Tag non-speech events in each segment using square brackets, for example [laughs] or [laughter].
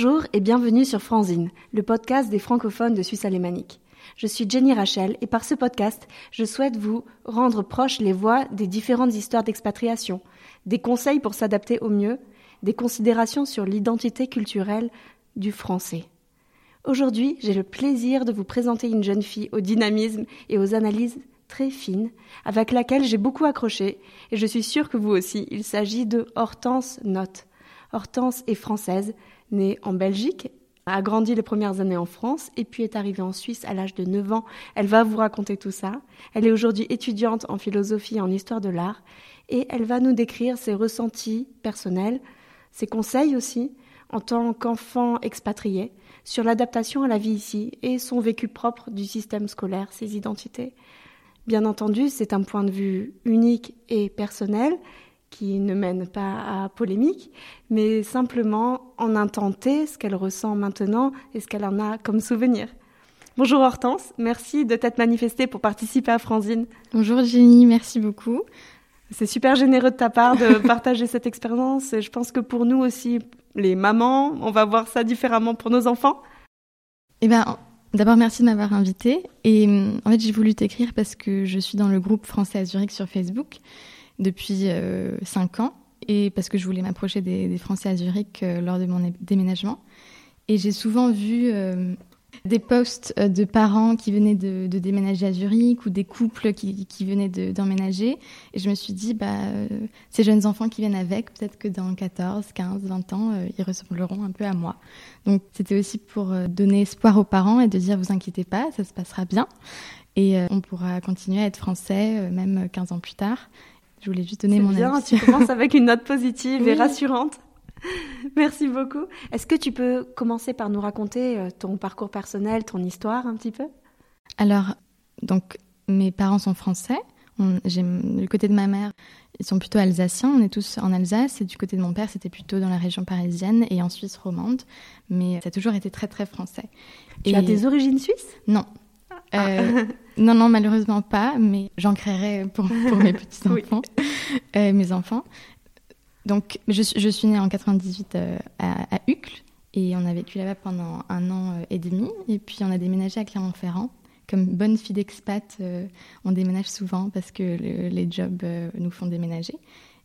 Bonjour et bienvenue sur Franzine, le podcast des francophones de Suisse alémanique. Je suis Jenny Rachel et par ce podcast, je souhaite vous rendre proche les voix des différentes histoires d'expatriation, des conseils pour s'adapter au mieux, des considérations sur l'identité culturelle du français. Aujourd'hui, j'ai le plaisir de vous présenter une jeune fille au dynamisme et aux analyses très fines, avec laquelle j'ai beaucoup accroché, et je suis sûre que vous aussi. Il s'agit de Hortense Note. Hortense est française, née en Belgique, a grandi les premières années en France et puis est arrivée en Suisse à l'âge de 9 ans. Elle va vous raconter tout ça. Elle est aujourd'hui étudiante en philosophie et en histoire de l'art et elle va nous décrire ses ressentis personnels, ses conseils aussi en tant qu'enfant expatrié sur l'adaptation à la vie ici et son vécu propre du système scolaire, ses identités. Bien entendu, c'est un point de vue unique et personnel qui ne mène pas à polémique, mais simplement en intenter ce qu'elle ressent maintenant et ce qu'elle en a comme souvenir. Bonjour Hortense, merci de t'être manifestée pour participer à Franzine. Bonjour Jenny, merci beaucoup. C'est super généreux de ta part de [laughs] partager cette expérience et je pense que pour nous aussi, les mamans, on va voir ça différemment pour nos enfants. Eh ben, d'abord merci de m'avoir invitée et en fait j'ai voulu t'écrire parce que je suis dans le groupe français à Zurich sur Facebook depuis euh, cinq ans et parce que je voulais m'approcher des, Français à Zurich euh, lors de mon déménagement. Et j'ai souvent vu euh, des posts de parents qui venaient de, déménager à Zurich ou des couples qui, venaient d'emménager. et je me suis dit, bah, ces jeunes enfants qui viennent avec, peut-être que dans 14, 15, 20 ans, ils ressembleront un peu à moi. Donc c'était aussi pour donner espoir aux parents et de dire, vous inquiétez pas, ça se passera bien. Et on pourra continuer à être français, même 15 ans plus tard. Je voulais juste donner mon bien, Tu commences avec une note positive et [laughs] rassurante. Merci beaucoup. Est-ce que tu peux commencer par nous raconter euh, ton parcours personnel, ton histoire un petit peu? Alors, donc, mes parents sont français. J'ai le côté de ma mère, ils sont plutôt alsaciens. On est tous en Alsace. Et du côté de mon père, c'était plutôt dans la région parisienne et en Suisse romande. Mais ça a toujours été très, très français. Tu as des origines suisses? Non. Ah. Euh, [laughs] non, non, malheureusement pas, mais j'en créerai pour, mes [laughs] petits-enfants, euh, mes enfants. Donc, je, suis née en 98 euh, à, à, Uccle et on a vécu là-bas pendant un an et demi. Et puis, on a déménagé à Clermont-Ferrand. Comme bonne fille d'expat, on déménage souvent parce que les jobs nous font déménager.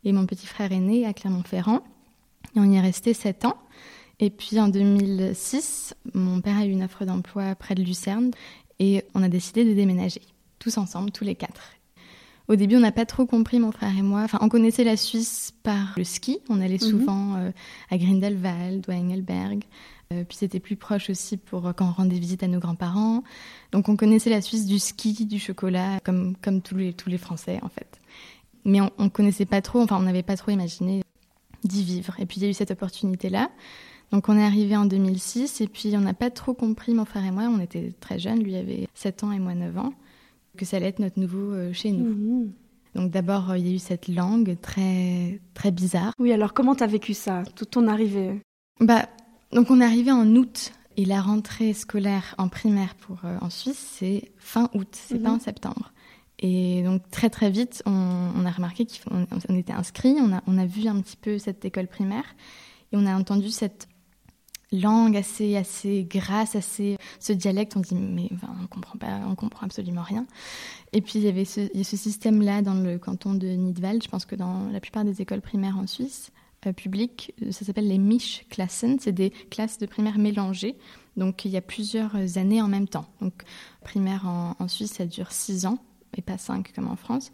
Et mon petit frère est né à Clermont-Ferrand et on y est resté sept ans. Et puis en 2006, mon père a eu une offre d'emploi près de Lucerne et on a décidé de déménager, tous ensemble, tous les quatre. Au début, on n'a pas trop compris, mon frère et moi. Enfin, on connaissait la Suisse par le ski. On allait mhm. souvent euh, à Grindelwald ou à Engelberg. Euh, puis c'était plus proche aussi pour euh, quand on rendait visite à nos grands-parents. Donc on connaissait la Suisse du ski, du chocolat, comme, comme tous, les, tous les Français en fait. Mais on ne connaissait pas trop, enfin on n'avait pas trop imaginé d'y vivre. Et puis il y a eu cette opportunité-là. Donc on est arrivé en 2006 et puis on n'a pas trop compris, mon frère et moi, on était très jeunes, lui avait 7 ans et moi 9 ans, que ça allait être notre nouveau euh, chez nous. Mhm. Donc d'abord, euh, il y a eu cette langue très très bizarre. Oui, alors comment t'as vécu ça, toute ton arrivée? Bah, donc on est arrivé en août et la rentrée scolaire en primaire pour euh, en Suisse, c'est fin août, c'est pas mhm. en septembre. Et donc très très vite, on, a remarqué qu'on était inscrits, on a, on a vu un petit peu cette école primaire et on a entendu cette langue assez assez grasse, assez ce dialecte, on dit mais on comprend pas, on comprend absolument rien. Et puis il y avait ce, ce système-là dans le canton de Nidwald. Je pense que dans la plupart des écoles primaires en Suisse euh, publiques, euh, ça s'appelle les Mischklassen. C'est des classes de primaire mélangées. Donc il y a plusieurs années en même temps. Donc primaire en, en Suisse, ça dure six ans et pas cinq comme en France.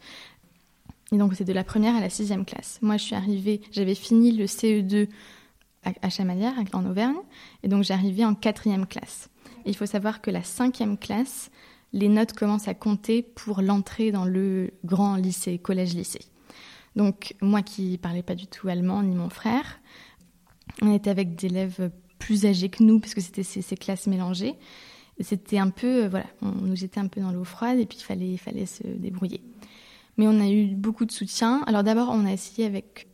Et donc c'est de la première à la sixième classe. Moi je suis arrivée, j'avais fini le CE2 à Chamalières, en Auvergne. Et donc j'arrivais en quatrième classe. Et il faut savoir que la cinquième classe, les notes commencent à compter pour l'entrée dans le grand lycée, collège-lycée. Donc moi qui parlais pas du tout allemand, ni mon frère, on était avec des élèves plus âgés que nous, parce que c'était ces, classes mélangées. C'était un peu, euh, voilà, on nous jetait un peu dans l'eau froide et puis il fallait, fallait se débrouiller. Mais on a eu beaucoup de soutien. Alors d'abord, on a essayé avec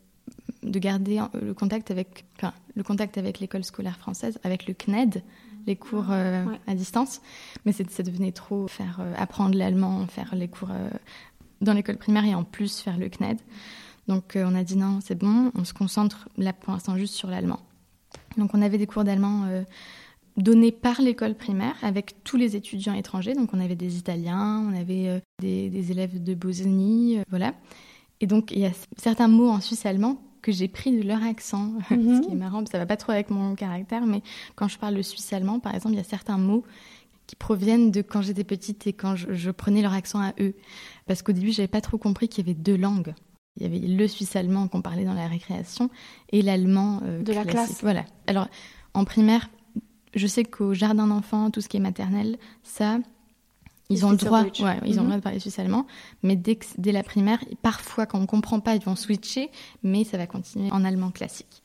de garder euh, le contact avec, le contact avec l'école scolaire française, avec le CNED, les cours euh, à distance. Mais ça devenait trop faire euh, apprendre l'allemand, faire les cours dans l'école primaire et en plus faire le CNED. Donc on a dit non, c'est bon, on se concentre là pour l'instant juste sur l'allemand. Donc on avait des cours d'allemand donnés par l'école primaire avec tous les étudiants étrangers. Donc on avait des Italiens, on avait des, élèves de Bosnie, voilà. Et donc il y a certains mots en suisse allemand que j'ai pris de leur accent, [laughs] ce Mhm. qui est marrant, ça va pas trop avec mon caractère, mais quand je parle le suisse allemand, par exemple, il y a certains mots qui proviennent de quand j'étais petite et quand je, je prenais leur accent à eux. Parce qu'au début, j'avais pas trop compris qu'il y avait deux langues. Il y avait le suisse allemand qu'on parlait dans la récréation et l'allemand euh, De la classe. Voilà. Alors, en primaire, je sais qu'au jardin d'enfants, tout ce qui est maternelle, ça, ils ont le droit, ouais, ils ont le Mhm. droit de parler suisse allemand, mais dès, que- dès la primaire, parfois quand on comprend pas, ils vont switcher, mais ça va continuer en allemand classique.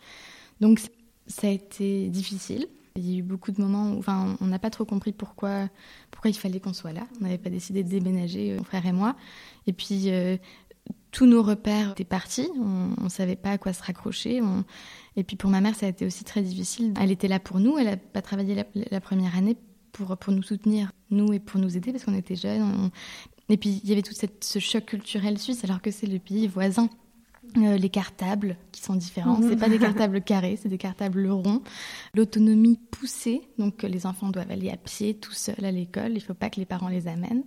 Donc ça a été difficile. Il y a eu beaucoup de moments où enfin, on n'a pas trop compris pourquoi, pourquoi il fallait qu'on soit là. On n'avait pas décidé de déménager, euh, mon frère et moi. Et puis euh, tous nos repères étaient partis, on ne savait pas à quoi se raccrocher. on- Et puis pour ma mère, ça a été aussi très difficile. Elle était là pour nous, elle n'a pas travaillé la, la première année pour, pour nous soutenir, nous, et pour nous aider, parce qu'on était jeunes. on- Et puis il y avait tout cette, ce choc culturel suisse, alors que c'est le pays voisin. Euh, les cartables qui sont différents, Mhm. c'est pas des cartables [laughs] carrés, c'est des cartables ronds. L'autonomie poussée, donc les enfants doivent aller à pied tout seuls à l'école, il faut pas que les parents les amènent.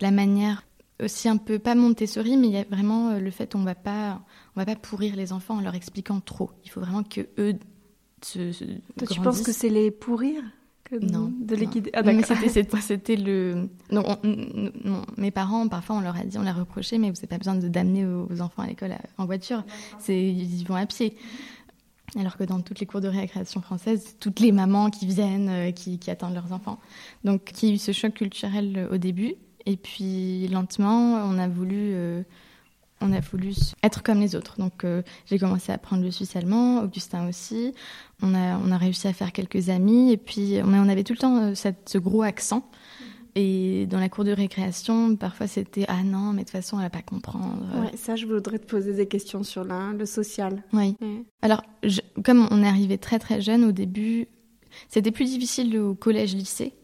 La manière aussi un peu pas Montessori, mais il y a vraiment euh, le fait on va pas on va pas pourrir les enfants en leur expliquant trop. Il faut vraiment que eux se, se Toi, tu penses que c'est les pourrir? Non, De les non. guider Ah, mais c'était, [laughs] le. On- non, mes parents, parfois, on leur a dit, on leur a reproché, mais vous n'avez pas besoin de, d'amener vos enfants à l'école en voiture. C'est, ils y vont à pied. Alors que dans toutes les cours de récréation française, c'est toutes les mamans qui viennent, euh, qui, qui attendent leurs enfants. Donc, il y a eu ce choc culturel euh, au début. Et puis, lentement, on a voulu. euh, on a voulu être comme les autres. Donc, euh, j'ai commencé à apprendre le suisse allemand, Augustin aussi. On a, on a réussi à faire quelques amis. Et puis, on avait tout le temps euh, cette- ce gros accent. Et dans la cour de récréation, parfois c'était Ah non, mais de toute façon, elle va pas comprendre. Ouais, ça, je voudrais te poser des questions sur la- le social. Oui. Ouais. Alors, je- comme on est arrivé très très jeune au début, c'était plus difficile au collège-lycée.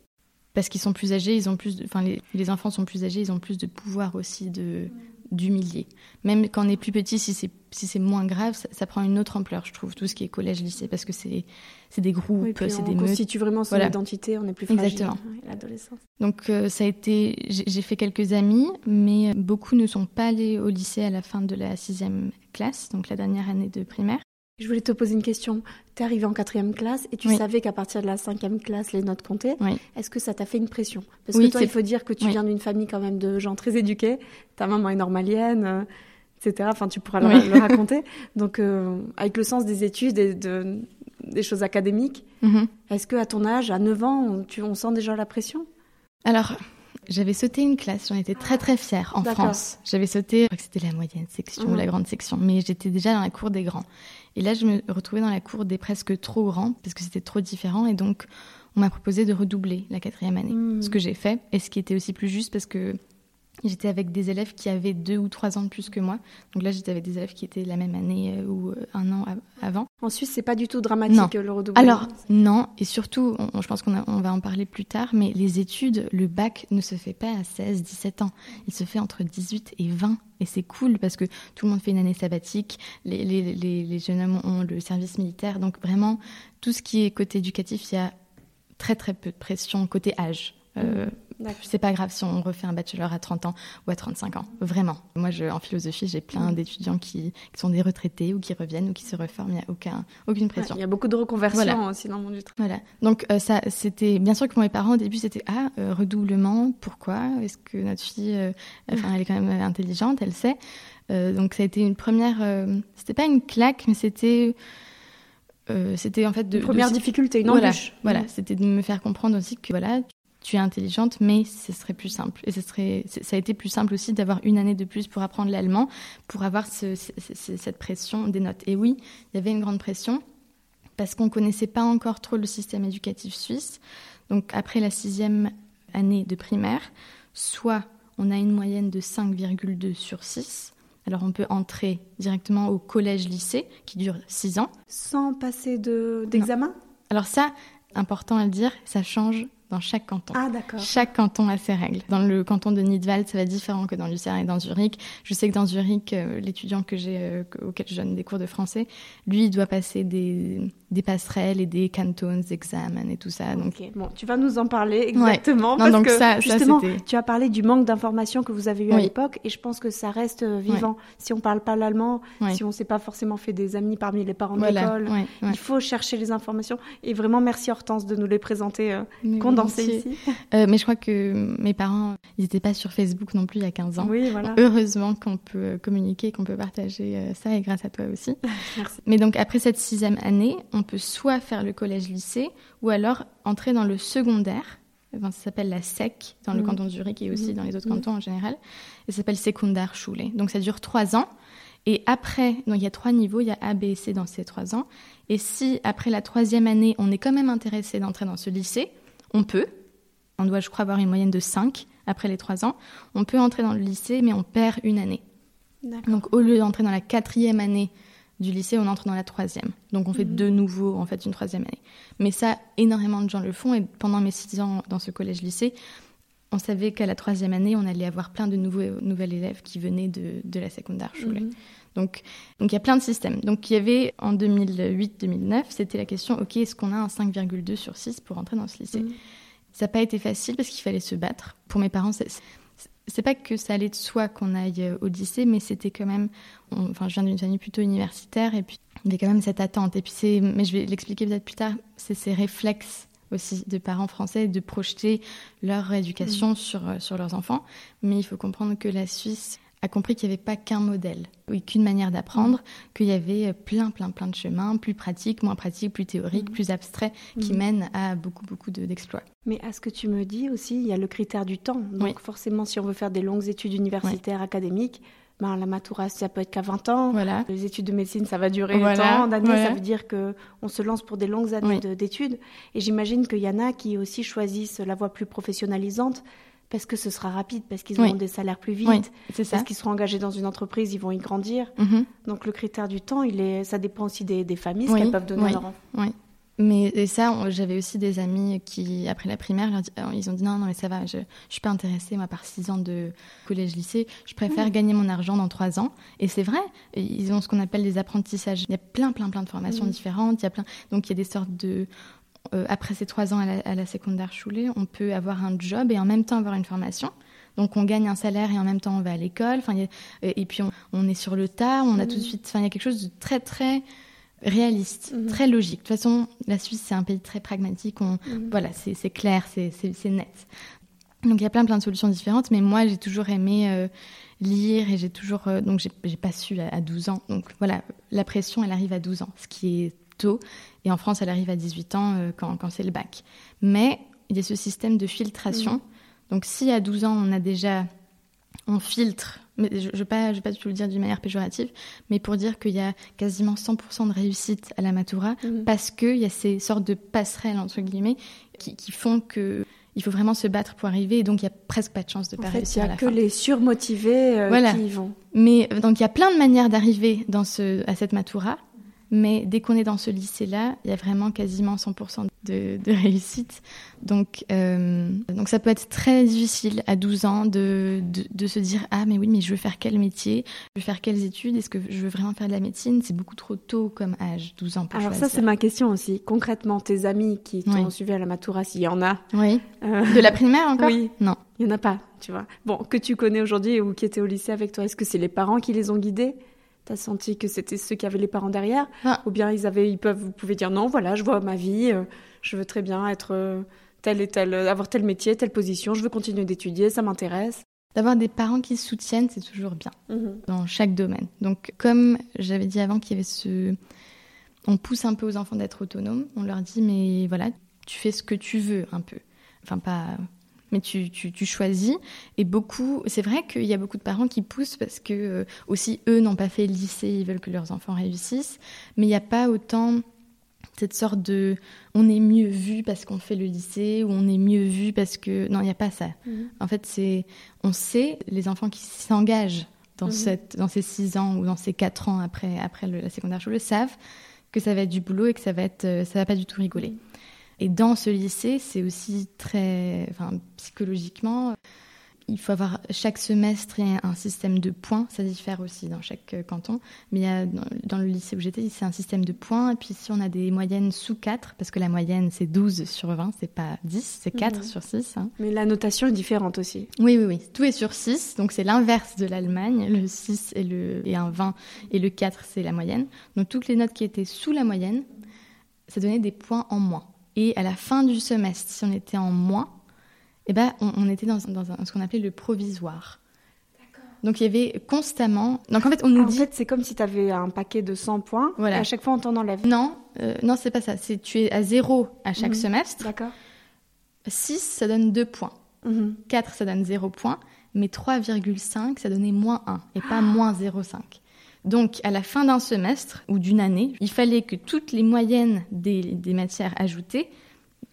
Parce qu'ils sont plus âgés, ils ont plus de, enfin les, les enfants sont plus âgés, ils ont plus de pouvoir aussi de d'humilier. Même quand on est plus petit, si c'est si c'est moins grave, ça, ça prend une autre ampleur, je trouve, tout ce qui est collège-lycée, parce que c'est c'est des groupes, Oui, c'est on des meutes. constitue vraiment son Voilà. identité, on est plus fragile. Exactement. Ouais, L'adolescence. Donc euh, ça a été, j'ai fait quelques amis, mais beaucoup ne sont pas allés au lycée à la fin de la sixième classe, donc la dernière année de primaire. Je voulais te poser une question. Tu es arrivé en quatrième classe et tu Oui. savais qu'à partir de la cinquième classe, les notes comptaient. Oui. Est-ce que ça t'a fait une pression? Parce Oui, que toi, c'est- il faut dire que tu viens d'une famille quand même de gens très éduqués. Ta maman est normalienne, euh, etc. Enfin, tu pourras le, Oui. le raconter. Donc, euh, avec le sens des études et de, des choses académiques, Mhm. est-ce que à ton âge, à 9 ans, on, tu, on sent déjà la pression? Alors, j'avais sauté une classe, j'en étais très très fière en. France. J'avais sauté, je crois que c'était la moyenne section Mhm. ou la grande section, mais j'étais déjà dans la cour des grands. Et là, je me retrouvais dans la cour des presque trop grands, parce que c'était trop différent, et donc on m'a proposé de redoubler la quatrième année. Mhm. Ce que j'ai fait, et ce qui était aussi plus juste, parce que j'étais avec des élèves qui avaient deux ou trois ans de plus que moi. Donc là, j'étais avec des élèves qui étaient la même année euh, ou euh, un an avant. En Suisse, c'est pas du tout dramatique Non. le redoublement. Alors, non, et surtout, on- je pense qu'on on va en parler plus tard, mais les études, le bac ne se fait pas à 16, 17 ans. Il se fait entre 18 et 20. Et c'est cool parce que tout le monde fait une année sabbatique, les, les, les, les jeunes hommes ont le service militaire. Donc vraiment, tout ce qui est côté éducatif, il y a très très peu de pression côté âge. Euh. C'est pas grave si on refait un bachelor à 30 ans ou à 35 ans, vraiment. Moi, je, en philosophie, j'ai plein d'étudiants qui, qui sont des retraités ou qui reviennent ou qui se reforment, il n'y a aucun, aucune pression. Il y a beaucoup de reconversions Voilà. aussi dans le monde du travail. Voilà. Donc euh, ça, c'était bien sûr que pour mes parents au début c'était ah euh, redoublement. Pourquoi? Est-ce que notre fille, euh, enfin elle est quand même intelligente, elle sait. Donc ça a été une première. c'était pas une claque, mais c'était. c'était en fait de. Une première de- difficulté, une voilà, embûche. voilà. Mhm. C'était de me faire comprendre aussi que voilà, tu es intelligente, mais ce serait plus simple. Et ce serait, ça a été plus simple aussi d'avoir une année de plus pour apprendre l'allemand, pour avoir ce- ce- ce- cette pression des notes. Et oui, il y avait une grande pression parce qu'on connaissait pas encore trop le système éducatif suisse. Donc après la sixième année de primaire, soit on a une moyenne de 5,2 sur 6. Alors on peut entrer directement au collège-lycée qui dure 6 ans. Sans passer de- d'examen? Alors ça, important à le dire, ça change dans chaque canton. Ah, d'accord. Chaque canton a ses règles. Dans le canton de Nidwald, ça va être différent que dans Lucerne et dans Zurich. Je sais que dans Zurich, euh, l'étudiant que j'ai, euh, auquel je donne des cours de français, lui, il doit passer des, des passerelles et des cantones, examens et tout ça. Donc, bon, tu vas nous en parler exactement parce donc que ça, justement, tu as parlé du manque d'informations que vous avez eu à l'époque et je pense que ça reste euh, vivant. Si on parle pas l'allemand, si on s'est pas forcément fait des amis parmi les parents de l'école, il faut chercher les informations. Et vraiment, merci Hortense de nous les présenter euh, condensées ici. Euh, mais je crois que mes parents, ils n'étaient pas sur Facebook non plus il y a 15 ans. Oui, voilà. Heureusement qu'on peut communiquer, qu'on peut partager ça et grâce à toi aussi. [laughs] merci. Mais donc après cette sixième année, on peut soit faire le collège-lycée ou alors entrer dans le secondaire. ça s'appelle la SEC dans le mhm. canton de Zurich et aussi mhm. dans les autres mhm. cantons en général. Et ça s'appelle Sekundarschule. Donc ça dure trois ans. Et après, donc il y a trois niveaux, il y a A, B et C dans ces trois ans. Et si après la troisième année, on est quand même intéressé d'entrer dans ce lycée, on peut. On doit, je crois, avoir une moyenne de 5 après les trois ans. On peut entrer dans le lycée, mais on perd une année. Donc au lieu d'entrer dans la quatrième année du lycée, on entre dans la troisième. Donc on fait mhm. de nouveau en fait une troisième année. Mais ça, énormément de gens le font. Et pendant mes six ans dans ce collège-lycée, on savait qu'à la troisième année, on allait avoir plein de nouveaux nouvelles élèves qui venaient de, de la secondaire mhm. Donc, donc il y a plein de systèmes. Donc il y avait en 2008-2009, c'était la question, ok, est-ce qu'on a un 5,2 sur 6 pour entrer dans ce lycée? Mhm. Ça n'a pas été facile parce qu'il fallait se battre. Pour mes parents, c'est pas que ça allait de soi qu'on aille euh, au lycée, mais c'était quand même. enfin, je viens d'une famille plutôt universitaire, et puis il y avait quand même cette attente. Et puis c'est, mais je vais l'expliquer peut-être plus tard. C'est ces réflexes aussi de parents français de projeter leur éducation mmh. sur euh, sur leurs enfants. Mais il faut comprendre que la Suisse a compris qu'il n'y avait pas qu'un modèle, oui, qu'une manière d'apprendre, mm. qu'il y avait euh, plein, plein, plein de chemins, plus pratiques, moins pratiques, plus théoriques, mm. plus abstraits, qui mm. mènent à beaucoup, beaucoup d'exploits. Mais à ce que tu me dis aussi, il y a le critère du temps. Donc forcément, si on veut faire des longues études universitaires, académiques, ben, la matura, ça peut être qu'à 20 ans. Voilà. Les études de médecine, ça va durer tant d'années. Ça veut dire qu'on se lance pour des longues années d'études. Et j'imagine qu'il y en a qui aussi choisissent la voie plus professionnalisante parce que ce sera rapide, parce qu'ils auront des salaires plus vite, parce qu'ils seront engagés dans une entreprise, ils vont y grandir. Mhm. Donc le critère du temps, il est, ça dépend aussi des, familles, ce qu'elles peuvent donner à leurs enfants. Oui. Mais ça, j'avais aussi des amis qui, après la primaire, ils ont dit non, non, mais ça va, je ne suis pas intéressée, moi, par six ans de collège-lycée. Je préfère gagner mon argent dans trois ans. Et c'est vrai, ils ont ce qu'on appelle des apprentissages. Il y a plein, plein, plein de formations mm. différentes. Il y a plein... Donc, il y a des sortes de euh, après ces trois ans à la, à la secondaire on peut avoir un job et en même temps avoir une formation. Donc on gagne un salaire et en même temps on va à l'école. Enfin, et puis on, est sur le tas. On a tout de mhm. suite. Enfin, il y a quelque chose de très très réaliste, mhm. très logique. De toute façon, la Suisse c'est un pays très pragmatique. On, mhm. Voilà, c'est clair, c'est net. Donc il y a plein plein de solutions différentes. Mais moi j'ai toujours aimé euh, lire et j'ai toujours euh, donc j'ai pas su à, à 12 ans. Donc voilà, la pression elle arrive à 12 ans, ce qui est et en France, elle arrive à 18 ans euh, quand, quand c'est le bac. Mais il y a ce système de filtration. Mm. Donc si à 12 ans, on a déjà... On filtre, mais je ne vais, pas, je pas du tout le dire d'une manière péjorative, mais pour dire qu'il y a quasiment 100% de réussite à la Matura, mm. parce qu'il y a ces sortes de passerelles, entre guillemets, qui, qui font que il faut vraiment se battre pour arriver et donc il y a presque pas de chance de pas réussir à la fin. Il n'y a que les surmotivés euh, qui y vont. Mais donc il y a plein de manières d'arriver dans ce à cette matura mais dès qu'on est dans ce lycée-là, il y a vraiment quasiment 100% de, réussite. Donc, euh, donc ça peut être très difficile à 12 ans de, de, se dire Ah, mais oui, mais je veux faire quel métier? Je veux faire quelles études? Est-ce que je veux vraiment faire de la médecine? C'est beaucoup trop tôt comme âge, 12 ans pour Alors, ça, c'est ma question aussi. Concrètement, tes amis qui t'ont suivi à la Matura, s'il y en a? Oui. Euh, de la primaire encore? Oui. Non. Il n'y en a pas, tu vois. Bon, que tu connais aujourd'hui ou qui étaient au lycée avec toi, est-ce que c'est les parents qui les ont guidés? T'as senti que c'était ceux qui avaient les parents derrière ah. Ou bien ils avaient, ils peuvent, vous pouvez dire non, voilà, je vois ma vie, euh, je veux très bien être euh, tel et tel, euh, avoir tel métier, telle position, je veux continuer d'étudier, ça m'intéresse. D'avoir des parents qui soutiennent, c'est toujours bien mhm. dans chaque domaine. Donc, comme j'avais dit avant qu'il y avait ce. On pousse un peu aux enfants d'être autonomes. On leur dit, mais voilà, tu fais ce que tu veux un peu. Enfin, pas mais tu, tu, tu choisis. Et beaucoup, c'est vrai qu'il y a beaucoup de parents qui poussent parce que euh, aussi eux n'ont pas fait le lycée, ils veulent que leurs enfants réussissent, mais il n'y a pas autant cette sorte de on est mieux vu parce qu'on fait le lycée ou on est mieux vu parce que non il n'y a pas ça mhm. en fait c'est on sait les enfants qui s'engagent dans mhm. cette dans ces six ans ou dans ces quatre ans après après la secondaire le savent que ça va être du boulot et que ça va être euh, ça va pas du tout rigoler mhm. Et dans ce lycée, c'est aussi très, enfin, psychologiquement, il faut avoir chaque semestre un système de points, ça diffère aussi dans chaque euh, canton, mais il y a, dans, le lycée où j'étais, c'est un système de points, et puis si on a des moyennes sous 4, parce que la moyenne c'est 12 sur 20, c'est pas 10, c'est 4 mhm. sur 6. Hein. Mais la notation est différente aussi. Oui, oui, oui, tout est sur 6, donc c'est l'inverse de l'Allemagne, le 6 et, le, et un 20, et le 4 c'est la moyenne. Donc toutes les notes qui étaient sous la moyenne, ça donnait des points en moins. Et à la fin du semestre, si on était en moins, eh ben, on, était dans, ce qu'on appelait le provisoire. Donc il y avait constamment. Donc en fait, on nous ah, dit. En fait, c'est comme si tu avais un paquet de 100 points. Voilà. Et à chaque fois, on t'en enlève. Non, euh, non, c'est pas ça. C'est tu es à zéro à chaque mhm. semestre. D'accord. 6, ça donne 2 points. 4, mhm. ça donne 0 points. Mais 3,5, ça donnait moins 1 et pas moins 0,5. Donc, à la fin d'un semestre ou d'une année, il fallait que toutes les moyennes des, matières ajoutées,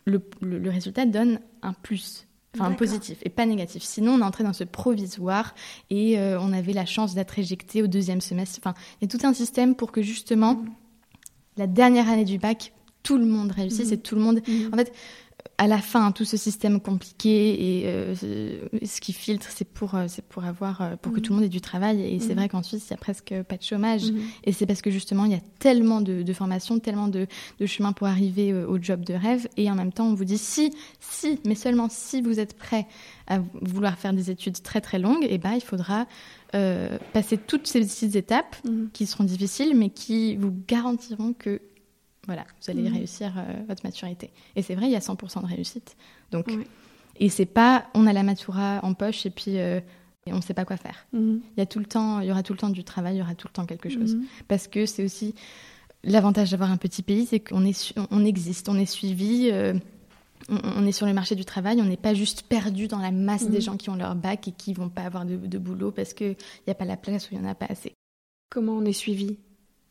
le, résultat donne un plus enfin positif et pas négatif. Sinon, on entrait dans ce provisoire et euh, on avait la chance d'être éjecté au deuxième semestre. Enfin, il y a tout un système pour que justement mm. la dernière année du bac, tout le monde réussisse mm. et tout le monde. Mm. En fait, à la fin, tout ce système compliqué et euh, ce qui filtre, c'est pour, euh, c'est pour avoir, euh, pour que tout le monde ait du travail. Et c'est vrai qu'en Suisse, il y a presque pas de chômage. Et c'est parce que justement, il y a tellement de, de formations, tellement de, de chemins pour arriver au job de rêve. Et en même temps, on vous dit si, si, mais seulement si vous êtes prêt à vouloir faire des études très très longues, et eh ben, il faudra passer toutes ces petites étapes qui seront difficiles, mais qui vous garantiront que voilà, vous allez mhm. réussir euh, votre maturité. Et c'est vrai, il y a 100% de réussite. Donc, et c'est pas, on a la matura en poche et puis euh, on ne sait pas quoi faire. Mhm. Il y a tout le temps, il y aura tout le temps du travail, il y aura tout le temps quelque chose. Mhm. Parce que c'est aussi l'avantage d'avoir un petit pays, c'est qu'on est, on existe, on est suivi. Euh, on, est sur le marché du travail, on n'est pas juste perdu dans la masse des gens qui ont leur bac et qui vont pas avoir de, de boulot parce qu'il n'y a pas la place ou il n'y en a pas assez. Comment on est suivi?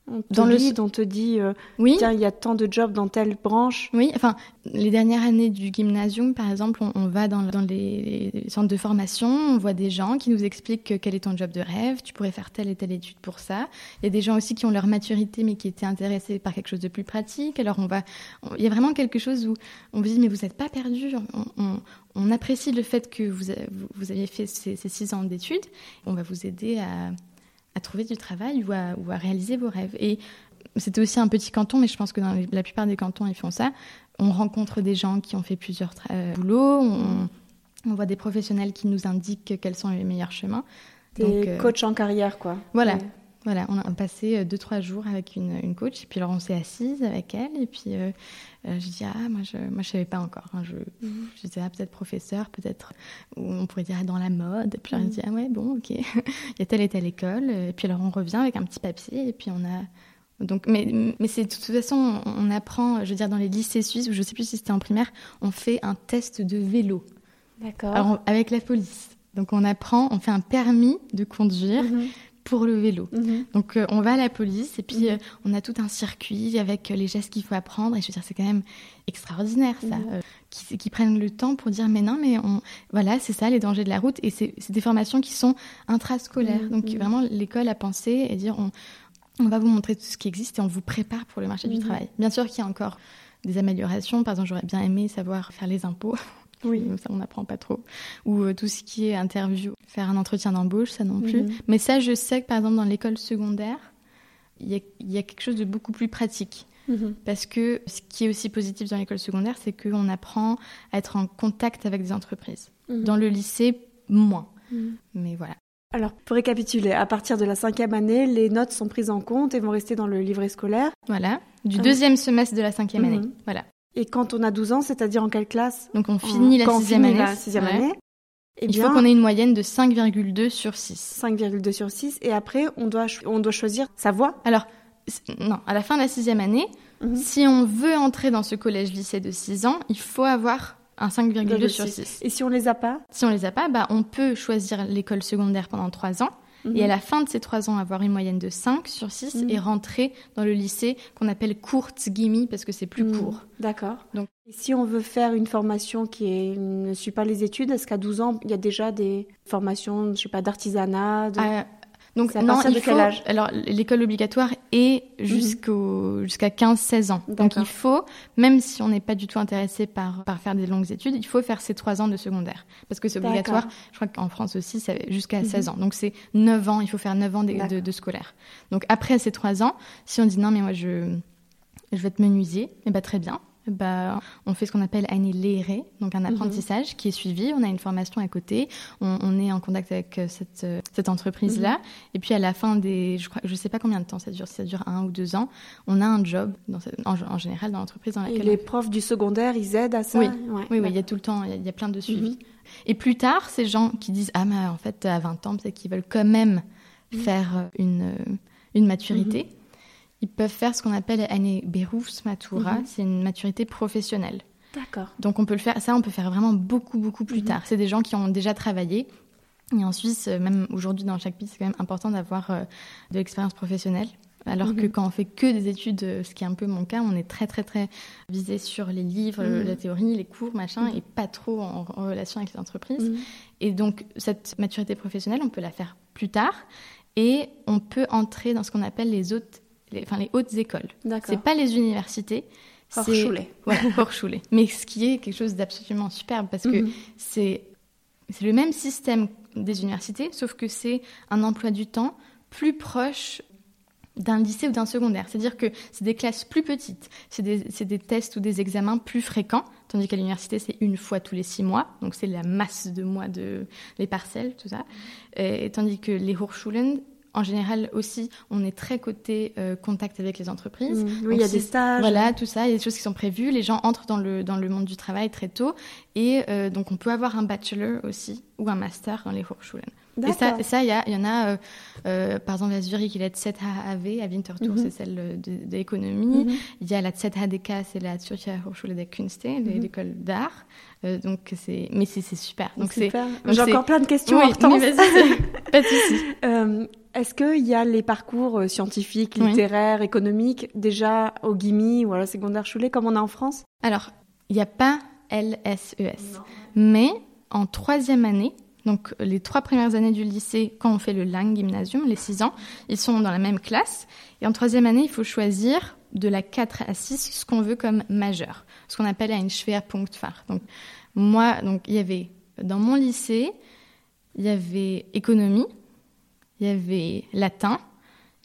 On te dans le guide, on te dit, euh, oui. tiens, il y a tant de jobs dans telle branche. Oui, enfin, les dernières années du gymnasium, par exemple, on, va dans, dans les, centres de formation, on voit des gens qui nous expliquent quel est ton job de rêve, tu pourrais faire telle et telle étude pour ça. Il y a des gens aussi qui ont leur maturité, mais qui étaient intéressés par quelque chose de plus pratique. Alors, on va, il y a vraiment quelque chose où on vous dit, mais vous n'êtes pas perdu. On, on, apprécie le fait que vous, vous, aviez fait ces, ces six ans d'études. On va vous aider à à trouver du travail ou à, ou à réaliser vos rêves. Et c'était aussi un petit canton, mais je pense que dans la plupart des cantons, ils font ça. On rencontre des gens qui ont fait plusieurs euh, boulots, on, on, voit des professionnels qui nous indiquent quels sont les meilleurs chemins. Des euh, coachs en carrière, quoi. Voilà. Voilà, on a passé euh, deux, trois jours avec une, une coach, et puis alors on s'est assise avec elle, et puis euh, euh je dis Ah, moi je moi, je savais pas encore. Hein, je, mhm. je disais, ah, peut-être professeur, peut-être, on pourrait dire dans la mode. Et puis alors, mm dit Ah, ouais, bon, ok, [laughs] il y a telle et telle école. Et puis alors, on revient avec un petit papier, et puis on a. Donc, mais, mais c'est de toute façon, on apprend, je veux dire, dans les lycées suisses, ou je sais plus si c'était en primaire, on fait un test de vélo. D'accord. Avec la police. Donc, on apprend, on fait un permis de conduire. Mhm pour le vélo. Mhm. Donc euh, on va à la police et puis mhm. euh, on a tout un circuit avec euh, les gestes qu'il faut apprendre et je veux dire c'est quand même extraordinaire ça, mhm. qui, prennent le temps pour dire mais non mais on voilà c'est ça les dangers de la route et c'est des formations qui sont intrascolaires. Donc vraiment l'école a pensé et dire on, on va vous montrer tout ce qui existe et on vous prépare pour le marché du travail. Bien sûr qu'il y a encore des améliorations. Par exemple, j'aurais bien aimé savoir faire les impôts. [laughs] Oui. Ça, on n'apprend pas trop. Ou euh, tout ce qui est interview, faire un entretien d'embauche, ça non plus. Mhm. Mais ça, je sais que par exemple, dans l'école secondaire, il y, a, quelque chose de beaucoup plus pratique. Mhm. Parce que ce qui est aussi positif dans l'école secondaire, c'est qu'on apprend à être en contact avec des entreprises. Mhm. Dans le lycée, moins. Mais voilà. Alors, pour récapituler, à partir de la cinquième année, les notes sont prises en compte et vont rester dans le livret scolaire. Voilà, du deuxième semestre de la cinquième année. Voilà. Et quand on a 12 ans, c'est-à-dire en quelle classe Donc on finit la sixième année. La sixième année. Eh Il faut qu'on ait une moyenne de 5,2 sur 6. 5,2 sur 6. Et après, on doit, on doit choisir sa voie Alors, non, à la fin de la sixième année, mhm. si on veut entrer dans ce collège-lycée de 6 ans, il faut avoir un 5,2 sur 6. Et si on les a pas? Si on les a pas, bah, on peut choisir l'école secondaire pendant 3 ans. Et à mhm. la fin de ces trois ans, avoir une moyenne de 5 sur 6 mhm. et rentrer dans le lycée qu'on appelle Kurzgimmi parce que c'est plus mhm. court. D'accord. Donc, si on veut faire une formation qui est, ne suit pas les études, est-ce qu'à 12 ans, il y a déjà des formations, je sais pas, d'artisanat à, Donc, à non, il de quel faut- âge? Alors, l'école obligatoire est jusqu'au, jusqu'à 15-16 ans. Donc, il faut, même si on n'est pas du tout intéressé par, par faire des longues études, il faut faire ces 3 ans de secondaire. Parce que c'est. Mhm. obligatoire. Je crois qu'en France aussi, c'est jusqu'à 16 ans. Donc, c'est 9 ans, il faut faire 9 ans de, de, D'accord. de scolaire. Donc, après ces 3 ans, si on dit non, mais moi, je, je vais être menuisier, et ben très bien. Ben, on fait ce qu'on appelle année lérée, donc un apprentissage qui est suivi. On a une formation à côté. On, on est en contact avec euh, cette, euh, cette entreprise-là. Et puis à la fin des, je je sais pas combien de temps ça dure, si ça dure un ou deux ans, on a un job dans cette- en, en général dans l'entreprise dans Et laquelle. les profs du secondaire, ils aident à ça? Oui. Ouais, Oui, oui, il y a tout le temps, il y a, il y a plein de suivi. Et plus tard, ces gens qui disent ah mais en fait à 20 ans, c'est qu'ils veulent quand même faire euh, une une maturité. Ils peuvent faire ce qu'on appelle année Berufsmatura, c'est une maturité professionnelle. D'accord. Donc on peut le faire, ça on peut faire vraiment beaucoup beaucoup plus tard. C'est des gens qui ont déjà travaillé. Et en Suisse, euh, même aujourd'hui dans chaque pays, c'est quand même important d'avoir euh, de l'expérience professionnelle. Alors que quand on fait que des études, euh, ce qui est un peu mon cas, on est très très très visé sur les livres, euh, la théorie, les cours, machin, et pas trop en, en relation avec les entreprises. Et donc cette maturité professionnelle, on peut la faire plus tard, et on peut entrer dans ce qu'on appelle les hautes, les, enfin les hautes écoles. C'est pas les universités. Voilà, Hochschule. [laughs] Mais ce qui est quelque chose d'absolument superbe parce que c'est c'est le même système des universités, sauf que c'est un emploi du temps plus proche d'un lycée ou d'un secondaire. C'est-à-dire que c'est des classes plus petites, c'est des, c'est des tests ou des examens plus fréquents, tandis qu'à l'université, c'est une fois tous les six mois, donc c'est la masse de mois de les parcelles, tout ça. Et, tandis que les Hochschulen, en général aussi, on est très côté euh, contact avec les entreprises. Mm. Oui, il y a des stages. Voilà, tout ça, il y a des choses qui sont prévues. Les gens entrent dans le, dans le monde du travail très tôt. Et euh, donc, on peut avoir un bachelor aussi ou un master dans les Hochschulen. Et ça, D'accord. ça, il y, il y en a, euh, euh, par exemple, à Zurich, il y a la ZHAW, à Winterthur, Mhm. c'est celle euh, de, de l'économie. Il y a la ZHDK, c'est la Zürcher Hochschule der Künste, Mhm. l'école d'art. Euh, donc, c'est, mais c'est, super. Donc, c'est, J'ai encore plein de questions, Oui, mais [laughs] pas de souci. Euh, Est-ce qu'il y a les parcours euh, scientifiques, Oui. littéraires, économiques déjà au Gimi ou à la secondaire Choulet comme on a en France? Alors, il n'y a pas LSES. Mais en troisième année, donc les trois premières années du lycée, quand on fait le Lang Gymnasium, les six ans, ils sont dans la même classe. Et en troisième année, il faut choisir de la 4 à 6 ce qu'on veut comme majeur, ce qu'on appelle un Schwerpunktfach. Donc, moi, donc, il y avait, dans mon lycée, il y avait économie, il y avait latin,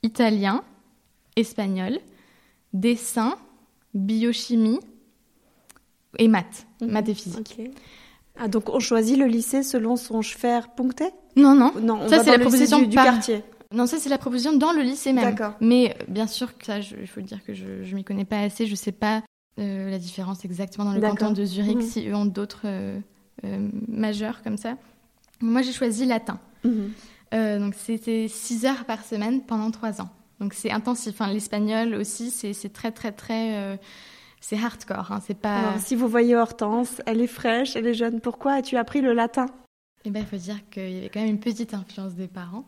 italien, espagnol, dessin, biochimie et maths, maths et physique. Ah, donc on choisit le lycée selon son Schwerpunkte Non, non. Non, on Ça, c'est la proposition du, du par- quartier. Non, ça c'est la proposition dans le lycée même. D'accord. Mais euh, bien sûr que ça, il faut dire que je je m'y connais pas assez, je sais pas euh, la différence exactement dans le canton de Zurich Mhm. si eux ont d'autres euh, euh, majeurs comme ça. Moi j'ai choisi latin. Euh, donc c'était 6 heures par semaine pendant 3 ans. Donc c'est intensif. Enfin, l'espagnol aussi, c'est c'est très très très c'est hardcore. Hein. C'est pas. Alors, si vous voyez Hortense, elle est fraîche, elle est jeune. Pourquoi as-tu appris le latin? Eh ben, il faut dire qu'il y avait quand même une petite influence des parents.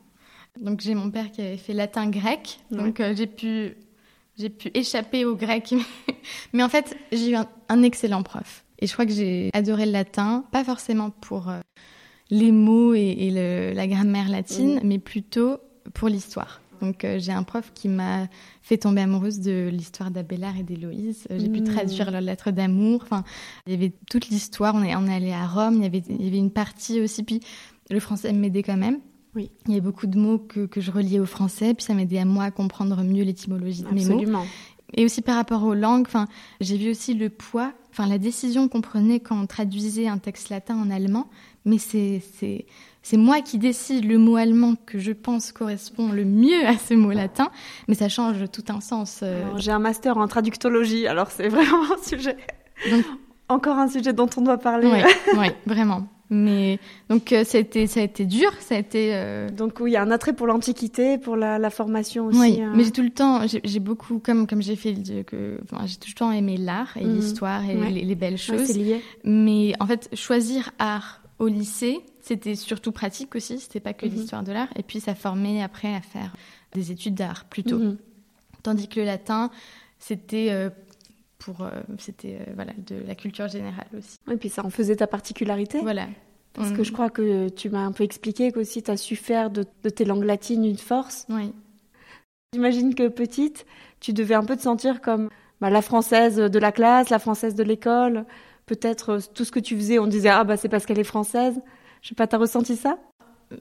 Donc, j'ai mon père qui avait fait latin-grec, donc euh, j'ai pu, j'ai pu échapper au grec. [laughs] Mais en fait, j'ai eu un, un excellent prof. Et je crois que j'ai adoré le latin, pas forcément pour euh, les mots et, et le- la grammaire latine, mais plutôt pour l'histoire. Donc, euh, j'ai un prof qui m'a fait tomber amoureuse de l'histoire d'Abélard et d'Héloïse. Euh, J'ai pu Mm. traduire leur lettre d'amour. Enfin, il y avait toute l'histoire. On est, on est allé à Rome. Il y, avait, il y avait une partie aussi. Puis le français m'aidait quand même. Oui. Il y avait beaucoup de mots que, que je reliais au français. Puis ça m'aidait à moi à comprendre mieux l'étymologie de mes mots. Absolument. Et aussi par rapport aux langues, enfin, j'ai vu aussi le poids, enfin la décision qu'on prenait quand on traduisait un texte latin en allemand. Mais c'est c'est moi qui décide le mot allemand que je pense correspond le mieux à ce mot latin, mais ça change tout un sens. euh, J'ai un master en traductologie, alors c'est [laughs] vraiment un sujet. Donc- Encore un sujet dont on doit parler. Oui, [laughs] vraiment. Mais donc euh, ça a été ça a été dur, ça a été. euh, Donc oui, il y a un attrait pour l'antiquité, pour la, la formation aussi. Oui, hein. mais j'ai tout le temps, j'ai beaucoup, comme, comme j'ai fait, que, enfin, j'ai tout le temps aimé l'art et Mhm. l'histoire et Ouais. les, les belles choses. lié. mais en fait, choisir art au lycée, c'était surtout pratique aussi, c'était pas que Mhm. l'histoire de l'art. Et puis ça formait après à faire des études d'art plutôt. Mhm. Tandis que le latin, c'était euh, pour, euh, c'était euh, voilà, de la culture générale aussi. Et puis ça en faisait ta particularité. Voilà. Parce que je crois que tu m'as un peu expliqué qu'aussi tu as su faire de, tes langues latines une force. Oui. J'imagine que petite, tu devais un peu te sentir comme bah, la française de la classe, la française de l'école. Peut-être euh, tout ce que tu faisais, on disait ah bah c'est parce qu'elle est française. Je sais pas, t'as ressenti ça?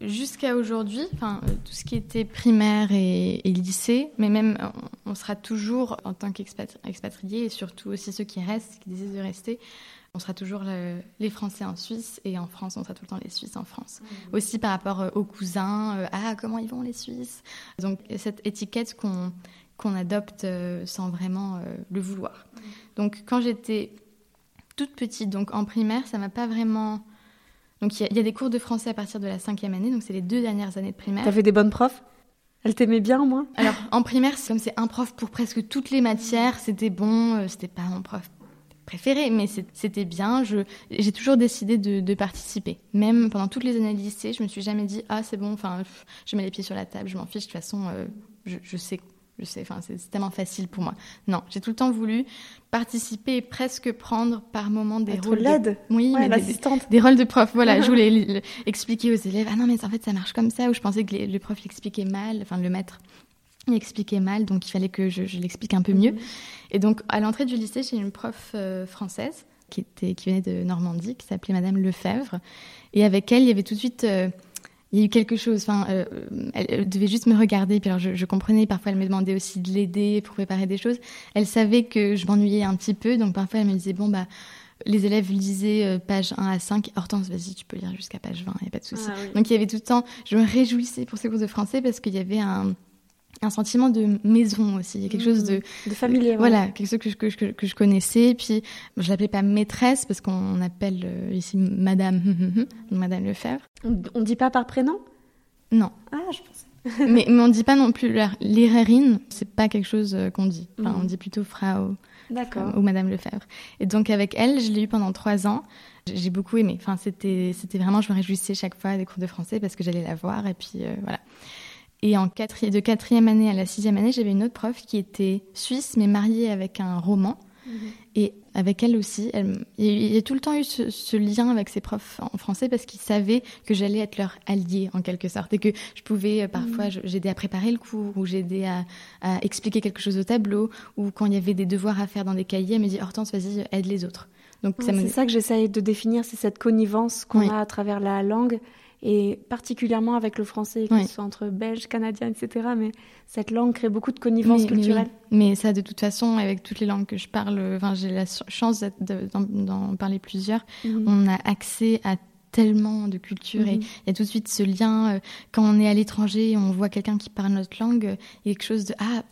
Jusqu'à aujourd'hui, enfin euh, tout ce qui était primaire et, lycée, mais même on sera toujours en tant qu'expatriés et surtout aussi ceux qui restent, qui décident de rester, on sera toujours les Français en Suisse et en France, on sera tout le temps les Suisses en France. Mmh. Aussi par rapport euh, aux cousins, euh, ah comment ils vont les Suisses? Donc cette étiquette qu'on qu'on adopte euh, sans vraiment le vouloir. Mmh. Donc quand j'étais toute petite, donc en primaire, ça m'a pas vraiment. Donc il y, a des cours de français à partir de la cinquième année, donc c'est les deux dernières années de primaire. T'avais des bonnes profs? Elle t'aimait bien au moins? Alors en primaire, comme c'est un prof pour presque toutes les matières, c'était bon, c'était pas mon prof préféré, mais c'était bien. J'ai toujours décidé de, participer. Même pendant toutes les années de lycée, je me suis jamais dit ah c'est bon, enfin je mets les pieds sur la table, je m'en fiche. De toute façon, euh, je, sais, je sais. Enfin c'est tellement facile pour moi. Non, j'ai tout le temps voulu participer et presque prendre par moment des Être rôles. l'aide. Oui, mais. Des, rôles de prof. Voilà, je [laughs] voulais expliquer aux élèves. Ah non mais en fait ça marche comme ça. Ou je pensais que le prof l'expliquait mal, enfin le maître il expliquait mal, donc il fallait que je, l'explique un peu mieux. Mhm. Et donc, à l'entrée du lycée, j'ai une prof euh, française qui, était, qui venait de Normandie, qui s'appelait Madame Lefebvre. Et avec elle, il y avait tout de suite... Euh, il y a eu quelque chose. Enfin, euh, elle, devait juste me regarder. Puis alors, je, comprenais. Parfois, elle me demandait aussi de l'aider pour préparer des choses. Elle savait que je m'ennuyais un petit peu. Donc, parfois, elle me disait, bon, bah, les élèves lisaient page 1 à 5. Hortense, vas-y, tu peux lire jusqu'à page 20, il n'y a pas de souci. Ah donc, il y avait tout le temps, je me réjouissais pour ces cours de français parce qu'il y avait un, un sentiment de maison aussi, il y a quelque chose de, mmh. de familier. Voilà, quelque chose que je, que, que, je connaissais. Puis, je l'appelais pas maîtresse parce qu'on appelle euh, ici Madame, [laughs] Madame Lefebvre. On, ne dit pas par prénom? Non. Ah, je pensais. [laughs] mais, mais on dit pas non plus l'Irérine, c'est pas quelque chose euh, qu'on dit. Enfin, On dit plutôt Frau. D'accord. Ou Madame Lefebvre. Et donc avec elle, je l'ai eu pendant trois ans. J'ai beaucoup aimé. Enfin, c'était, c'était vraiment, je me réjouissais chaque fois des cours de français parce que j'allais la voir et puis euh, voilà. Et en de quatrième année à la sixième année, j'avais une autre prof qui était suisse, mais mariée avec un roman. Mhm. Et avec elle aussi, elle, il y a tout le temps eu ce, lien avec ses profs en français parce qu'ils savaient que j'allais être leur allié en quelque sorte et que je pouvais euh, parfois mhm. j'aider à préparer le cours ou j'aidais à, à, expliquer quelque chose au tableau ou quand il y avait des devoirs à faire dans des cahiers, elle me dit Hortense, vas-y, aide les autres. Donc c'est ça que j'essaye de définir, c'est cette connivence qu'on a à travers la langue et particulièrement avec le français, que ce soit entre belges, canadiens, etc. Mais cette langue crée beaucoup de connivence culturelle. Mais, ça, de toute façon, avec toutes les langues que je parle, j'ai la chance d'en parler plusieurs, mhm. on a accès à tellement de culture et mhm. il y a tout de suite ce lien euh, quand on est à l'étranger on voit quelqu'un qui parle notre langue il y a quelque chose de ah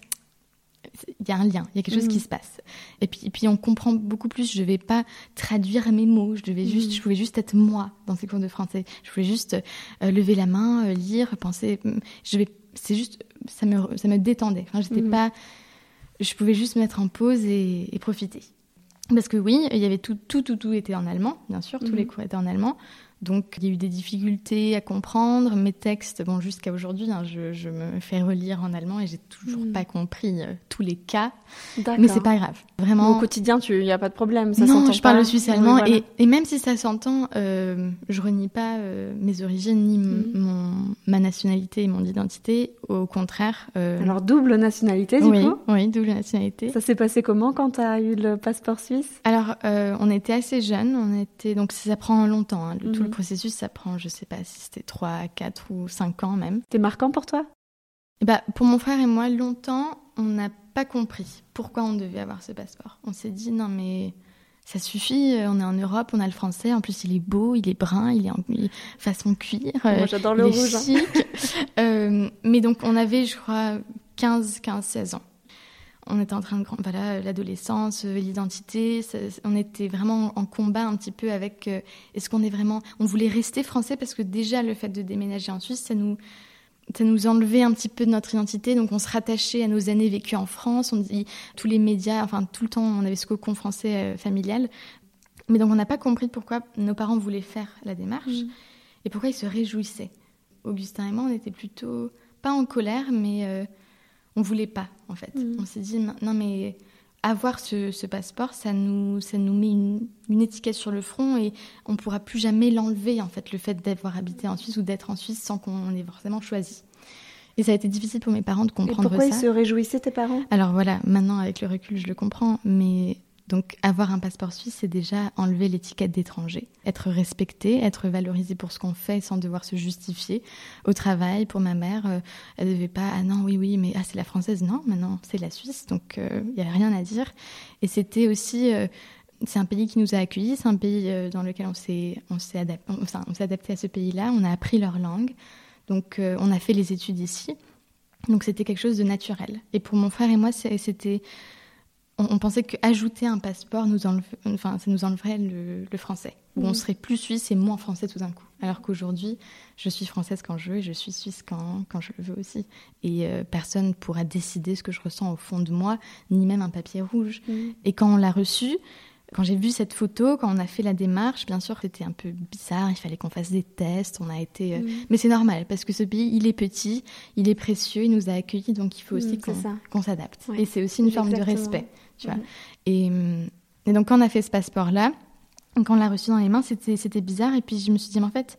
il y a un lien, il y a quelque chose qui mm. se passe. Et puis, et puis on comprend beaucoup plus. Je ne vais pas traduire mes mots. Je devais juste, mm. je pouvais juste être moi dans ces cours de français. Je pouvais juste euh, lever la main, euh, lire, penser. Mm, je vais, c'est juste, ça me, ça me détendait. Enfin, j'étais pas, je pouvais juste mettre en pause et, et, profiter. Parce que oui, il y avait tout, tout, tout, tout était en allemand, bien sûr. Tous les cours étaient en allemand. Donc il y a eu des difficultés à comprendre. Mes textes, bon, jusqu'à aujourd'hui, hein, je, me fais relire en allemand et j'ai toujours hmm. pas compris euh, tous les cas. Mais c'est pas grave. Vraiment. Au quotidien, il n'y a pas de problème. Ça non, je parle le suisse allemand et, et, même si ça s'entend, euh, je renie pas euh, mes origines ni hmm. mon, ma nationalité et mon identité. Au contraire. Euh, Alors double nationalité du oui, coup. Oui, double nationalité. Ça s'est passé comment quand tu as eu le passeport suisse? Alors on était assez jeunes. On était donc ça prend longtemps. Hein, tout le processus, ça prend, je sais pas si c'était 3, 4 ou 5 ans même. C'était marquant pour toi? Bah, Pour mon frère et moi, longtemps, on n'a pas compris pourquoi on devait avoir ce passeport. On s'est dit, non mais ça suffit, on est en Europe, on a le français, en plus il est beau, il est brun, il est en façon cuir. Moi euh, j'adore le rouge. Hein. [laughs] Euh, mais donc on avait, je crois, 15, 15, 16 ans on était en train de voilà l'adolescence, euh, l'identité, on était vraiment en combat un petit peu avec euh, est-ce qu'on est vraiment on voulait rester français parce que déjà le fait de déménager en Suisse ça nous ça nous enlevait un petit peu de notre identité donc on se rattachait à nos années vécues en France, on dit tous les médias enfin tout le temps on avait ce cocon français euh, familial. Mais donc on n'a pas compris pourquoi nos parents voulaient faire la démarche mmh. et pourquoi ils se réjouissaient. Augustin et moi on était plutôt pas en colère mais on voulait pas, en fait. Mm. On s'est dit, non, mais avoir ce, passeport, ça nous, ça nous met une, une, étiquette sur le front et on ne pourra plus jamais l'enlever, en fait, le fait d'avoir habité en Suisse ou d'être en Suisse sans qu'on ait forcément choisi. Et ça a été difficile pour mes parents de comprendre et pourquoi ils se réjouissaient, tes parents? Alors voilà, maintenant avec le recul, je le comprends, mais donc avoir un passeport suisse, c'est déjà enlever l'étiquette d'étranger, être respecté, être valorisé pour ce qu'on fait sans devoir se justifier. Au travail, pour ma mère, euh, elle ne devait pas ah non oui oui mais ah c'est la française non maintenant c'est la Suisse donc il euh, n'y a rien à dire. Et c'était aussi euh, c'est un pays qui nous a accueillis, c'est un pays dans lequel on s'est on s'est adapté à ce pays-là, on a appris leur langue, donc on a fait les études ici, donc c'était quelque chose de naturel. Et pour mon frère et moi c'était on, pensait qu'ajouter un passeport, nous enfin, ça nous enleverait le, français. Où on mhm. serait plus suisse et moins français tout d'un coup. Alors qu'aujourd'hui, je suis française quand je veux et je suis suisse quand, quand je le veux aussi. Et euh, personne ne pourra décider ce que je ressens au fond de moi, ni même un papier rouge. Mhm. Et quand on l'a reçu, quand j'ai vu cette photo, quand on a fait la démarche, bien sûr, c'était un peu bizarre. Il fallait qu'on fasse des tests. On a été, euh, mais c'est normal parce que ce pays, il est petit, il est précieux, il nous a accueillis, donc il faut aussi qu'on s'adapte. Et c'est aussi une forme de respect. Mhm. Et, donc, quand on a fait ce passeport-là, quand on l'a reçu dans les mains, c'était bizarre. Et puis, je me suis dit, mais en fait,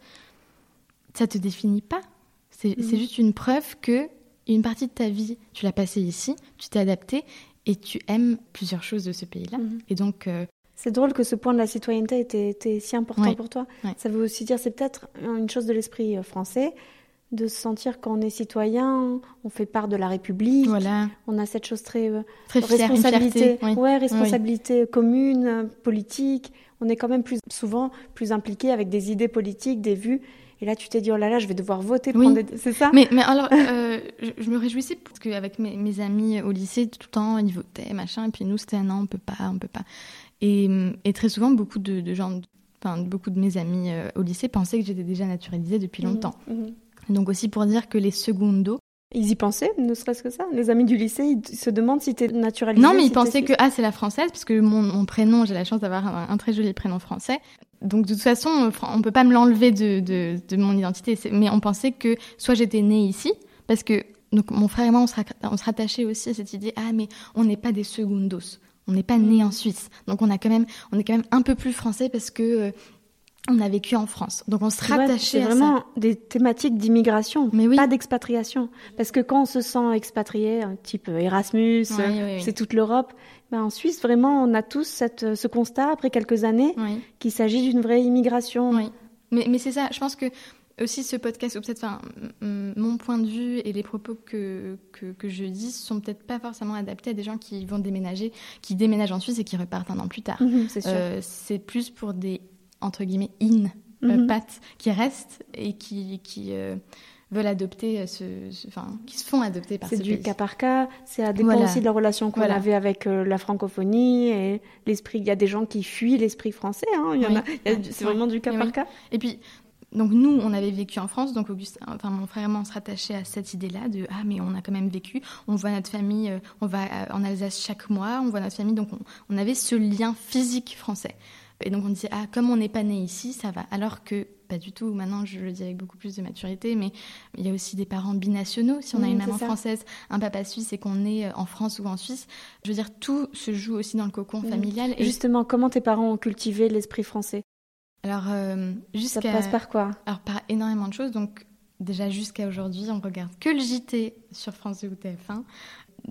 ça te définit pas. C'est mhm. juste une preuve que une partie de ta vie, tu l'as passée ici, tu t'es adapté et tu aimes plusieurs choses de ce pays-là. Mhm. Et donc. Euh, c'est drôle que ce point de la citoyenneté était, si important pour toi. Ça veut aussi dire, c'est peut-être une chose de l'esprit euh, français, de se sentir qu'on est citoyen, on fait part de la République, voilà. on a cette chose très, euh, très responsabilité, ouais, responsabilité commune, politique. On est quand même plus souvent plus impliqué avec des idées politiques, des vues. Et là, tu t'es dit, oh là là, je vais devoir voter. C'est ça? Mais, mais alors, euh, je, me réjouissais parce qu'avec mes, mes amis au lycée, tout le temps, ils votaient, machin. Et puis nous, c'était non, on peut pas, on peut pas. Et, et très souvent, beaucoup de, de gens, enfin, beaucoup de mes amis euh, au lycée pensaient que j'étais déjà naturalisée depuis mmh, longtemps. Mmh. Donc aussi pour dire que les secondos, ils y pensaient, ne serait-ce que ça? Les amis du lycée, ils se demandent si tu es naturalisée. Non, mais ils pensaient que ah c'est la française parce que mon, prénom, j'ai la chance d'avoir un, très joli prénom français. Donc de toute façon, on peut pas me l'enlever de, de, mon identité. Mais on pensait que soit j'étais née ici, parce que donc mon frère et moi, on se, on se rattachait aussi à cette idée ah mais on n'est pas des secondos. On n'est pas né en Suisse, donc on a quand même, on est quand même un peu plus français parce que euh, on a vécu en France. Donc on se rattachait C'est vraiment des thématiques d'immigration, mais pas d'expatriation. Parce que quand on se sent expatrié, type Erasmus, c'est toute l'Europe, ben en Suisse, vraiment, on a tous cette, ce constat, après quelques années, qu'il s'agit d'une vraie immigration. Oui. Mais, mais c'est ça, je pense que aussi ce podcast, ou peut-être enfin, mon point de vue et les propos que, que, je dis sont peut-être pas forcément adaptés à des gens qui vont déménager, qui déménagent en Suisse et qui repartent un an plus tard. Mhm, c'est euh, plus pour des entre guillemets in euh, mhm. qui restent et qui, qui euh, veulent adopter ce, enfin qui se font adopter par ce C'est du cas par cas, ça dépend aussi de la relation qu'on avait avec euh, la francophonie et l'esprit. Il y a des gens qui fuient l'esprit français, hein, a, c'est vraiment du cas par cas. Et puis donc nous, on avait vécu en France, donc Augustin, enfin mon frère et moi, on se rattachait à cette idée-là de ah mais on a quand même vécu, on voit notre famille, on va en Alsace chaque mois, on voit notre famille, donc on avait ce lien physique français. Et donc on disait, ah, comme on n'est pas né ici, ça va. Alors que pas du tout. Maintenant, je le dis avec beaucoup plus de maturité, mais il y a aussi des parents binationaux. Si on a une maman française, un papa suisse et qu'on est euh, en France ou en Suisse, je veux dire, tout se joue aussi dans le cocon familial. Et... Justement, comment tes parents ont cultivé l'esprit français? Alors, euh, jusqu'à. Ça passe par quoi? Alors, par énormément de choses. Donc, déjà jusqu'à aujourd'hui, on regarde que le JT sur France 2 ou TF1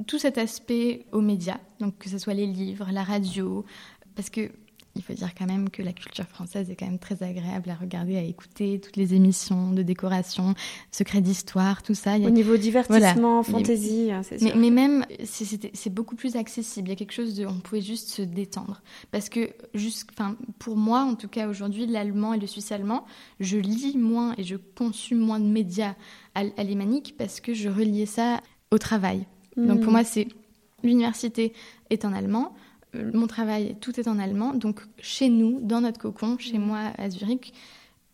tout cet aspect aux médias, donc que ce soit les livres, la radio, parce que il faut dire quand même que la culture française est quand même très agréable à regarder, à écouter, toutes les émissions de décoration, secrets d'histoire, tout ça. Au niveau divertissement, fantaisie, hein, c'est mais, mais, même, c'est beaucoup plus accessible. Il y a quelque chose de, on pouvait juste se détendre. Parce que, juste, pour moi, en tout cas aujourd'hui, l'allemand et le suisse allemand, je lis moins et je consume moins de médias alémaniques parce que je reliais ça au travail. Donc pour hmm. moi, c'est l'université est en allemand mon travail, tout est en allemand. Donc, chez nous, dans notre cocon, chez mm. moi à Zurich,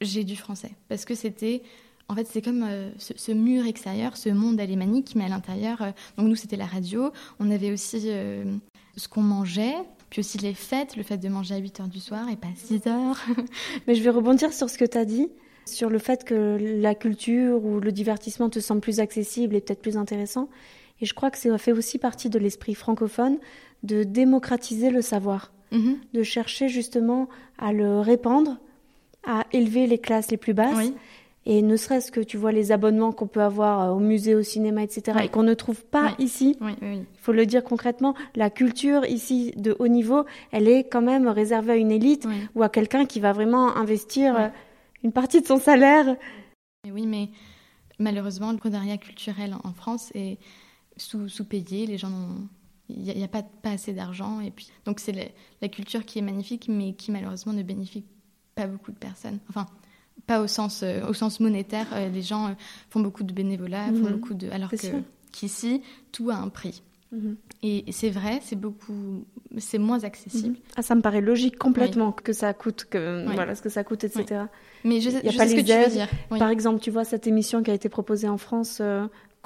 j'ai du français. Parce que c'était. En fait, c'est comme euh, ce, mur extérieur, ce monde alémanique, mais à l'intérieur. Euh, donc, nous, c'était la radio. On avait aussi euh, ce qu'on mangeait. Puis aussi les fêtes, le fait de manger à 8 h du soir et pas à 6 h. mais je vais rebondir sur ce que tu as dit, sur le fait que la culture ou le divertissement te semble plus accessible et peut-être plus intéressant. Et je crois que ça fait aussi partie de l'esprit francophone de démocratiser le savoir, Mhm. de chercher justement à le répandre, à élever les classes les plus basses. Oui. Et ne serait-ce que tu vois les abonnements qu'on peut avoir euh, au musée, au cinéma, etc., Oui. et qu'on ne trouve pas Oui. ici. Il faut le dire concrètement, la culture ici de haut niveau, elle est quand même réservée à une élite ou à quelqu'un qui va vraiment investir euh, une partie de son salaire. Mais oui, mais malheureusement, le prenariat culturel en France est sous- sous-payé. les gens n'ont- Il n'y a, il y a pas, pas assez d'argent. Et puis, donc, c'est la, la culture qui est magnifique, mais qui malheureusement ne bénéficie pas beaucoup de personnes. Enfin, pas au sens, euh, au sens monétaire. Euh, les gens euh, font beaucoup de bénévolat, font Mhm. beaucoup de. Alors qu'ici, tout a un prix. Et c'est vrai, c'est beaucoup. C'est moins accessible. Ah, ça me paraît logique complètement que ça coûte, que Oui. voilà ce que ça coûte, etc. Mais je, y a je pas sais ce que tu veux aides. dire. Par exemple, tu vois cette émission qui a été proposée en France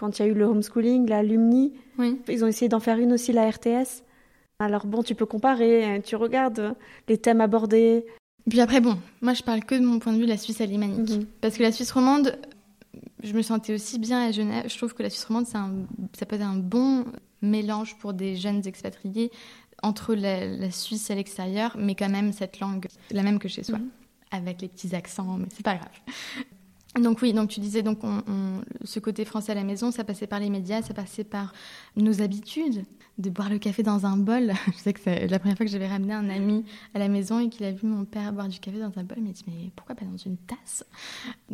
quand il y a eu le homeschooling, la Lumni, Oui. ils ont essayé d'en faire une aussi la RTS. Alors bon, tu peux comparer, hein, tu regardes euh, les thèmes abordés. Puis après, bon, moi je parle que de mon point de vue de la Suisse alémanique. Mhm. Parce que la Suisse romande, je me sentais aussi bien à Genève. Je trouve que la Suisse romande, un- ça peut être un bon mélange pour des jeunes expatriés entre la, la Suisse à l'extérieur, mais quand même cette langue, la même que chez soi, Mhm. avec les petits accents, mais c'est pas grave. Donc oui, donc tu disais donc on- on- ce côté français à la maison, ça passait par les médias, ça passait par nos habitudes de boire le café dans un bol. [laughs] Je sais que c'est la première fois que j'avais ramené un ami à la maison et qu'il a vu mon père boire du café dans un bol, il m'a dit mais pourquoi pas dans une tasse?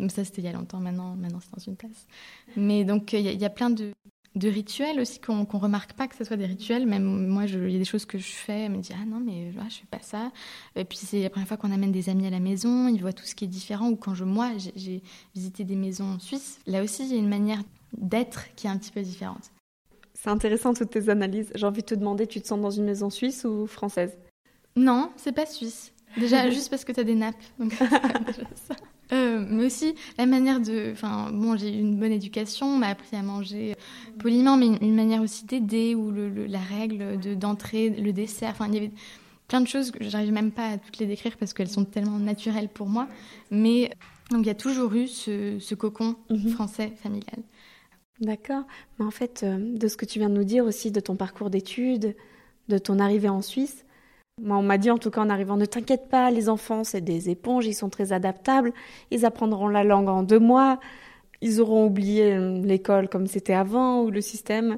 Ça c'était il y a longtemps, maintenant, maintenant c'est dans une tasse. Mais donc il y a plein de, de rituels aussi qu'on qu'on remarque pas que ce soit des rituels. Même moi, il y a des choses que je fais, me dit ah non mais ah, je fais pas ça. Et puis c'est la première fois qu'on amène des amis à la maison, ils voient tout ce qui est différent. Ou quand je moi j'ai- visité des maisons suisses, là aussi il y a une manière d'être qui est un petit peu différente. C'est intéressant toutes tes analyses. J'ai envie de te demander, tu te sens dans une maison suisse ou française? Non, c'est pas suisse. Déjà, [laughs] juste parce que t'as des nappes. Donc, [laughs] déjà ça. Euh, mais aussi la manière de. Enfin, bon, j'ai eu une bonne éducation, on m'a appris à manger poliment, mais une, une manière aussi d'aider, ou le, le- la règle de- d'entrée, le dessert. Enfin, il y avait plein de choses que j'arrive même pas à toutes les décrire parce qu'elles sont tellement naturelles pour moi. Mais donc, il y a toujours eu ce, ce cocon Mhm. français familial. D'accord. Mais en fait, euh, de ce que tu viens de nous dire aussi, de ton parcours d'études, de ton arrivée en Suisse, moi, on m'a dit en tout cas en arrivant, ne t'inquiète pas, les enfants, c'est des éponges, ils sont très adaptables, ils apprendront la langue en deux mois, ils auront oublié euh, l'école comme c'était avant, ou le système.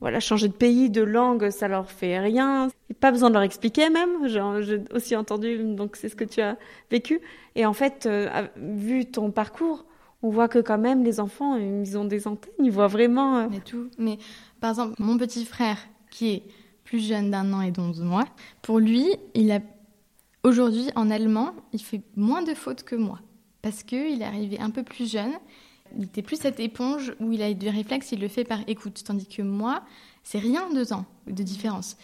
Voilà, changer de pays, de langue, ça leur fait rien. Pas besoin de leur expliquer même. J'ai aussi entendu, donc c'est ce que tu as vécu. Et en fait, euh, vu ton parcours, on voit que quand même les enfants, ils ont des antennes, ils voient vraiment. euh, Mais tout. Mais par exemple, mon petit frère, qui est plus jeune d'un an et d'onze mois, pour lui, il a aujourd'hui en allemand, il fait moins de fautes que moi. Parce qu'il est arrivé un peu plus jeune. Il était plus cette éponge où il a du réflexe, il le fait par écoute. Tandis que moi, c'est rien deux ans de différence.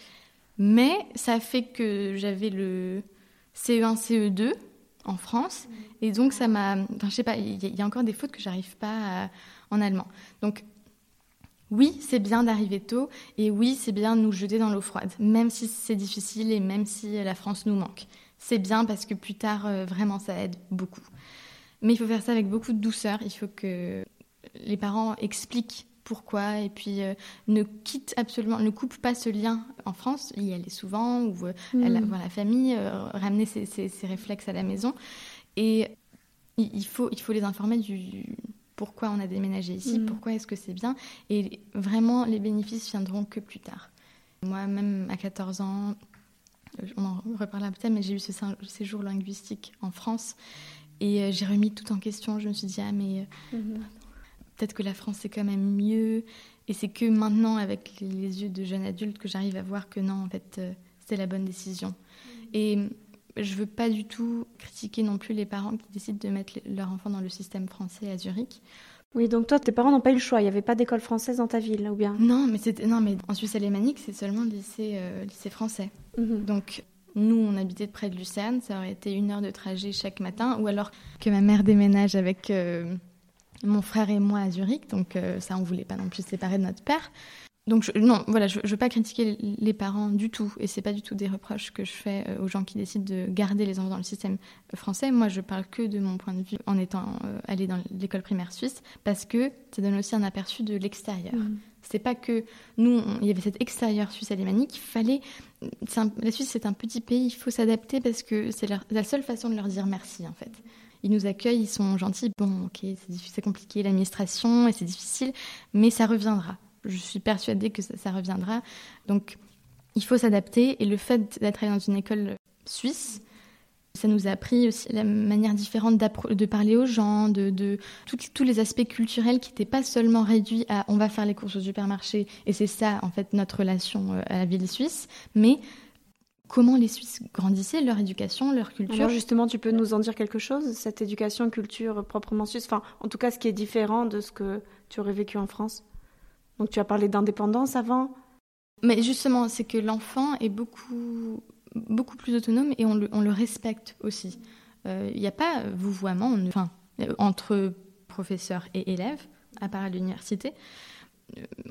Mais ça fait que j'avais le CE1, CE2 en France. Et donc, ça m'a. Enfin, je sais pas, il y, a- encore des fautes que j'arrive pas en allemand. Donc, oui, c'est bien d'arriver tôt. Et oui, c'est bien de nous jeter dans l'eau froide. Même si c'est difficile et même si la France nous manque. C'est bien parce que plus tard, euh, vraiment, ça aide beaucoup. Mais il faut faire ça avec beaucoup de douceur. Il faut que les parents expliquent pourquoi et puis euh, ne quitte absolument, ne coupe pas ce lien en France, y aller souvent ou euh, Mm. voir la famille, euh, ramener ses, ses- ses réflexes à la maison. Et il faut, il faut les informer du pourquoi on a déménagé ici, Mm. pourquoi est-ce que c'est bien. Et vraiment, les bénéfices viendront que plus tard. Moi, même à 14 ans, on en reparlera peut-être, mais j'ai eu ce sé- séjour linguistique en France et euh, j'ai remis tout en question. Je me suis dit, ah, mais euh, Mhm. peut-être que la France c'est quand même mieux. Et c'est que maintenant, avec les- yeux de jeune adulte, que j'arrive à voir que non, en fait, euh, c'était la bonne décision. Et euh, je veux pas du tout critiquer non plus les parents qui décident de mettre leur enfant dans le système français à Zurich. Oui, donc toi, tes parents n'ont pas eu le choix. Il n'y avait pas d'école française dans ta ville, ou bien? Non, mais c'était non, mais en Suisse alémanique, c'est seulement le lycée, euh, lycée français. Mhm. Donc, nous, on habitait près de Lucerne, ça aurait été une heure de trajet chaque matin, ou alors que ma mère déménage avec euh, mon frère et moi à Zurich, donc euh, ça, on voulait pas non plus se séparer de notre père. Donc, je- non, voilà, je, je veux pas critiquer les- parents du tout, et c'est pas du tout des reproches que je fais euh, aux gens qui décident de garder les enfants dans le système français. Moi, je parle que de mon point de vue en étant euh, allée dans l'école primaire suisse, parce que ça donne aussi un aperçu de l'extérieur Mhm. C'est pas que nous, il y avait cet extérieur suisse alémanique, il fallait. la Suisse, c'est un petit pays, il faut s'adapter parce que c'est la seule façon de leur dire merci, en fait. Ils nous accueillent, ils sont gentils. Bon, ok, c'est compliqué l'administration et c'est difficile, mais ça reviendra. Je suis persuadée que ça, reviendra. Donc, il faut s'adapter. Et le fait d'être dans une école suisse, ça nous a appris aussi la manière différente de parler aux gens, de, de tous les aspects culturels qui n'étaient pas seulement réduits à on va faire les courses au supermarché et c'est ça en fait notre relation euh, à la ville suisse, mais comment les Suisses grandissaient, leur éducation, leur culture. Alors justement, tu peux nous en dire quelque chose, cette éducation, culture proprement suisse, enfin en tout cas ce qui est différent de ce que tu aurais vécu en France? Donc tu as parlé d'indépendance avant. Mais justement, c'est que l'enfant est beaucoup, beaucoup plus autonome et on le, on le respecte aussi. Euh, il n'y a pas vouvoiement enfin, entre professeurs et élèves, à part à l'université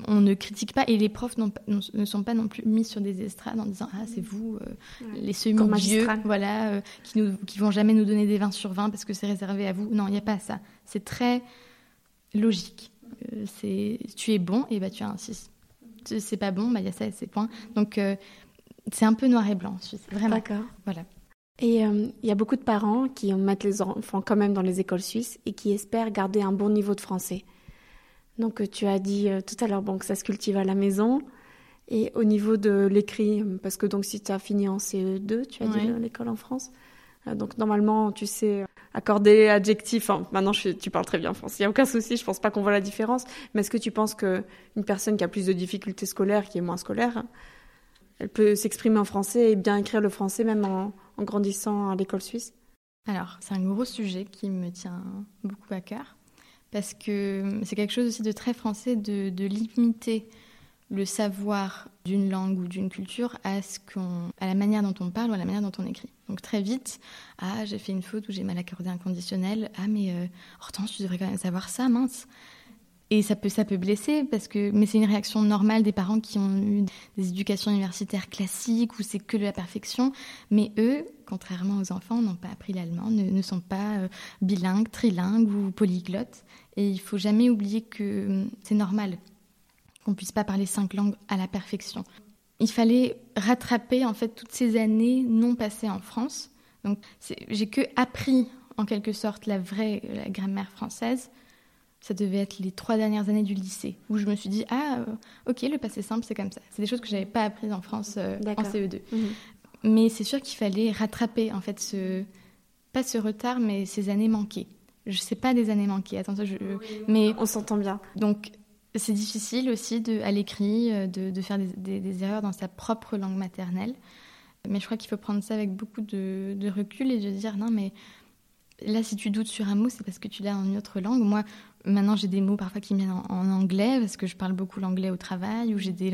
on ne critique pas et les profs ne sont pas non plus mis sur des estrades en disant ah c'est vous euh, les semi-vieux voilà euh, qui ne qui vont jamais nous donner des 20 sur 20 parce que c'est réservé à vous. Non il n'y a pas ça. C'est très logique. euh, c'est tu es bon et bah tu as un 6 c'est pas bon bah il y a ça et c'est point. Donc c'est un peu noir et blanc vraiment. D'accord. Voilà. Et il y a beaucoup de parents qui mettent les enfants quand même dans les écoles suisses et qui espèrent garder un bon niveau de français. Donc euh, tu as dit euh, tout à l'heure bon, que ça se cultive à la maison. Et au niveau de l'écrit, parce que donc si tu as fini en CE2, tu as dit l'école en France, euh, donc normalement tu sais accorder adjectif. Maintenant tu parles très bien français, il n'y a aucun souci, je pense pas qu'on voit la différence. Mais est-ce que tu penses qu'une personne qui a plus de difficultés scolaires, qui est moins scolaire, elle peut s'exprimer en français et bien écrire le français même en, en grandissant à l'école suisse? Alors, c'est un gros sujet qui me tient beaucoup à cœur parce que c'est quelque chose aussi de très français de, limiter le savoir d'une langue ou d'une culture à, la manière dont on parle ou à la manière dont on écrit. Donc très vite, ah j'ai fait une faute ou j'ai mal accordé un conditionnel, ah mais euh, tu devrais quand même savoir ça, mince. Et ça peut, ça peut blesser, parce que, mais c'est une réaction normale des parents qui ont eu des éducations universitaires classiques où c'est que de la perfection. Mais eux, contrairement aux enfants, n'ont pas appris l'allemand, ne, sont pas euh, bilingues, trilingues ou polyglottes. Et il faut jamais oublier que hum, c'est normal qu'on puisse pas parler cinq langues à la perfection. Il fallait rattraper en fait toutes ces années non passées en France. Donc j'ai que appris en quelque sorte la vraie la grammaire française ça devait être les trois dernières années du lycée, où je me suis dit, ah, euh, ok, le passé simple, c'est comme ça. C'est des choses que je n'avais pas apprises en France euh, en CE2. Mhm. Mais c'est sûr qu'il fallait rattraper, en fait, ce, pas ce retard, mais ces années manquées. Je sais pas des années manquées, attention, je, mais... On s'entend bien. Donc, c'est difficile aussi de, à l'écrit euh, de, faire des, erreurs dans sa propre langue maternelle. Mais je crois qu'il faut prendre ça avec beaucoup de, recul et de dire, non, mais là, si tu doutes sur un mot, c'est parce que tu l'as en une autre langue. Moi, Maintenant, j'ai des mots parfois qui me viennent en, anglais parce que je parle beaucoup l'anglais au travail, ou j'ai des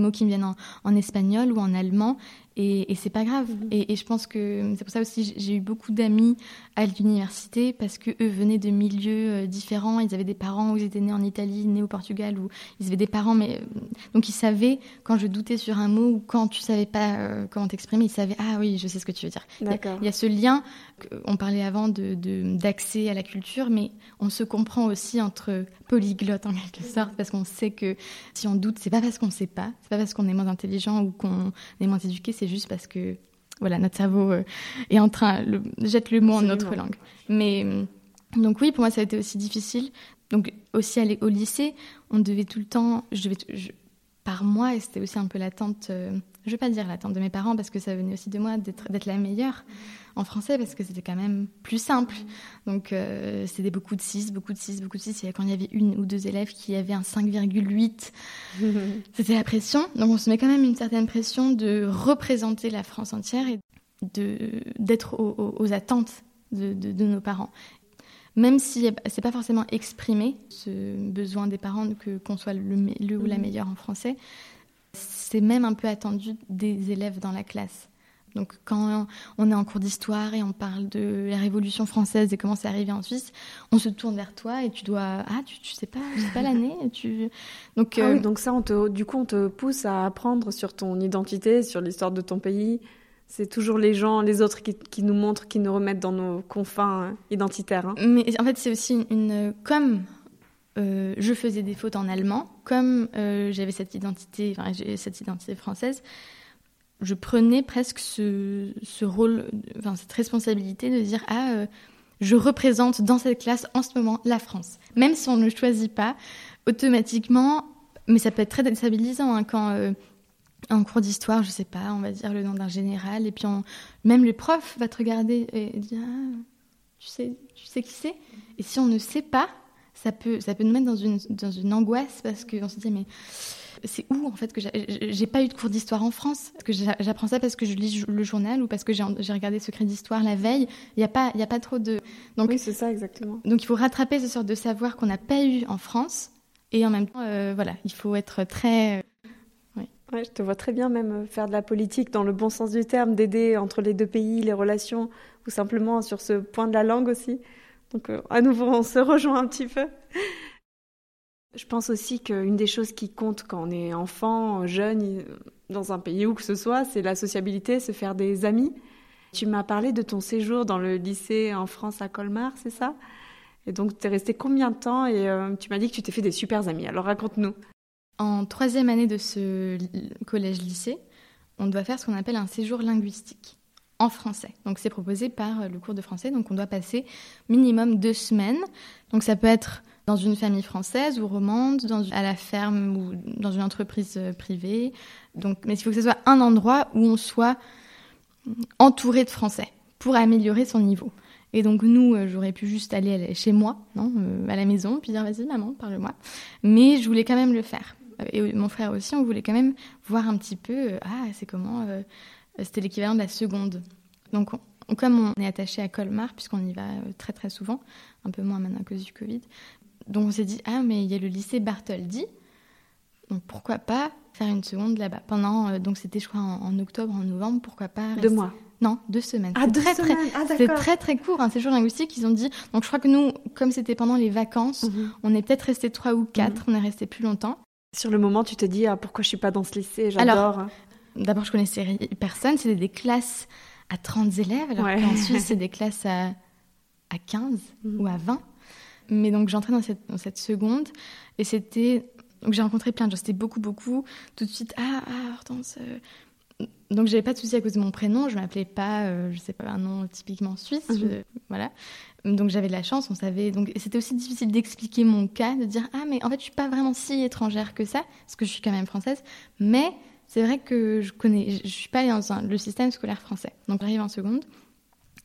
mots qui me viennent en, espagnol ou en allemand, et, et c'est pas grave. Mm-hmm. Et, et, je pense que c'est pour ça aussi j'ai eu beaucoup d'amis à l'université parce que eux venaient de milieux euh, différents. Ils avaient des parents où ils étaient nés en Italie, nés au Portugal, ou ils avaient des parents, mais euh, donc ils savaient quand je doutais sur un mot ou quand tu savais pas euh, comment t'exprimer, ils savaient ah oui, je sais ce que tu veux dire. Il y, a ce lien. On parlait avant de d'accès à la culture, mais on se comprend aussi entre polyglottes en quelque sorte parce qu'on sait que si on doute, c'est pas parce qu'on sait pas, c'est pas parce qu'on est moins intelligent ou qu'on est moins éduqué, c'est juste parce que voilà, notre cerveau euh, est en train, le, jette le mot en notre langue. Mais euh, donc oui, pour moi, ça a été aussi difficile. Donc aussi aller au lycée, on devait tout le temps, je devais, par moi, et c'était aussi un peu l'attente, euh, je ne vais pas dire l'attente de mes parents parce que ça venait aussi de moi d'être la meilleure en français parce que c'était quand même plus simple. Donc euh, c'était beaucoup de 6, beaucoup de 6, beaucoup de 6. Et quand il y avait une ou deux élèves qui avaient un 5,8, [laughs] c'était la pression. Donc on se met quand même une certaine pression de représenter la France entière et d'être aux, attentes de, de, nos parents même si c'est pas forcément exprimé, ce besoin des parents que qu'on soit le, ou la mm. meilleure en français, c'est même un peu attendu des élèves dans la classe. Donc quand on est en cours d'histoire et on parle de la Révolution française et comment c'est arrivé en Suisse, on se tourne vers toi et tu dois ah tu, tu sais pas sais pas [laughs] l'année tu donc ah oui, euh, donc ça on te du coup on te pousse à apprendre sur ton identité sur l'histoire de ton pays c'est toujours les gens, les autres qui, nous montrent, qui nous remettent dans nos confins identitaires. Hein. Mais en fait, c'est aussi une, comme euh, je faisais des fautes en allemand, comme euh, j'avais cette identité, enfin, cette identité française, je prenais presque ce, rôle, enfin, cette responsabilité de dire ah euh, je représente dans cette classe en ce moment la France, même si on ne choisit pas automatiquement, mais ça peut être très déstabilisant hein, quand en cours d'histoire, je sais pas, on va dire le nom d'un général, et puis même le prof va te regarder et dire ah, tu sais, tu sais qui c'est, et si on ne sait pas ça peut, ça peut nous mettre dans une, dans une angoisse parce qu'on se dit, mais c'est où en fait que j'ai pas eu de cours d'histoire en France? Que j'apprends ça parce que je lis le journal ou parce que j'ai regardé Secret d'Histoire la veille. Il n'y a, pas, a pas trop de. Donc, oui, c'est ça exactement. Donc il faut rattraper ce sort de savoir qu'on n'a pas eu en France. Et en même temps, euh, voilà, il faut être très. Euh, je te vois très bien même faire de la politique dans le bon sens du terme, d'aider entre les deux pays, les relations, ou simplement sur ce point de la langue aussi. Donc euh, à nouveau, on se rejoint un petit peu. Je pense aussi qu'une des choses qui compte quand on est enfant, jeune, dans un pays où que ce soit, c'est la sociabilité, se faire des amis. Tu m'as parlé de ton séjour dans le lycée en France à Colmar, c'est ça? Et donc, tu es resté combien de temps? Et euh, tu m'as dit que tu t'es fait des super amis. Alors, raconte-nous. En troisième année de ce collège-lycée, on doit faire ce qu'on appelle un séjour linguistique en français. Donc c'est proposé par euh, le cours de français. Donc on doit passer minimum deux semaines. Donc ça peut être dans une famille française ou romande, à la ferme ou dans une entreprise euh, privée. Donc, mais il faut que ce soit un endroit où on soit entouré de français pour améliorer son niveau. Et donc nous, euh, j'aurais pu juste aller chez moi, non, à la maison, puis dire vas-y maman, parle-moi. Mais je voulais quand même le faire. Et mon frère aussi, on voulait quand même voir un petit peu, ah c'est comment c'était l'équivalent de la seconde. Donc, comme on est attaché à Colmar, puisqu'on y va euh, très très souvent, un peu moins maintenant à cause du Covid, donc on s'est dit, ah, mais il y a le lycée Bartholdi, donc pourquoi pas faire une seconde là-bas? Pendant, euh, donc c'était je crois en, octobre, en novembre, pourquoi pas Deux mois non, deux semaines. Ah, deux très, semaines. Ah, c'est très très court, un séjour linguistique. Ils ont dit. Donc je crois que nous, comme c'était pendant les vacances, mhm. on est peut-être resté trois ou quatre. Mhm. On est resté plus longtemps. Sur le moment, tu te dis ah, pourquoi je suis pas dans ce lycée J'adore. D'abord, je connaissais personne. C'était des classes à 30 élèves, alors qu'en Suisse, [laughs] c'est des classes à, à 15 mhm. ou à 20. Mais donc, j'entrais dans cette, dans cette seconde et c'était. Donc, j'ai rencontré plein de gens. C'était beaucoup, beaucoup. Tout de suite, ah, ah Hortense. Euh. Donc, j'avais pas de souci à cause de mon prénom. Je m'appelais pas, euh, je sais pas, un nom typiquement suisse. Mhm. voilà. Donc, j'avais de la chance. On savait. Donc, c'était aussi difficile d'expliquer mon cas, de dire, ah, mais en fait, je suis pas vraiment si étrangère que ça, parce que je suis quand même française. Mais c'est vrai que je connais, je suis pas allée dans le système scolaire français. Donc j'arrive en seconde.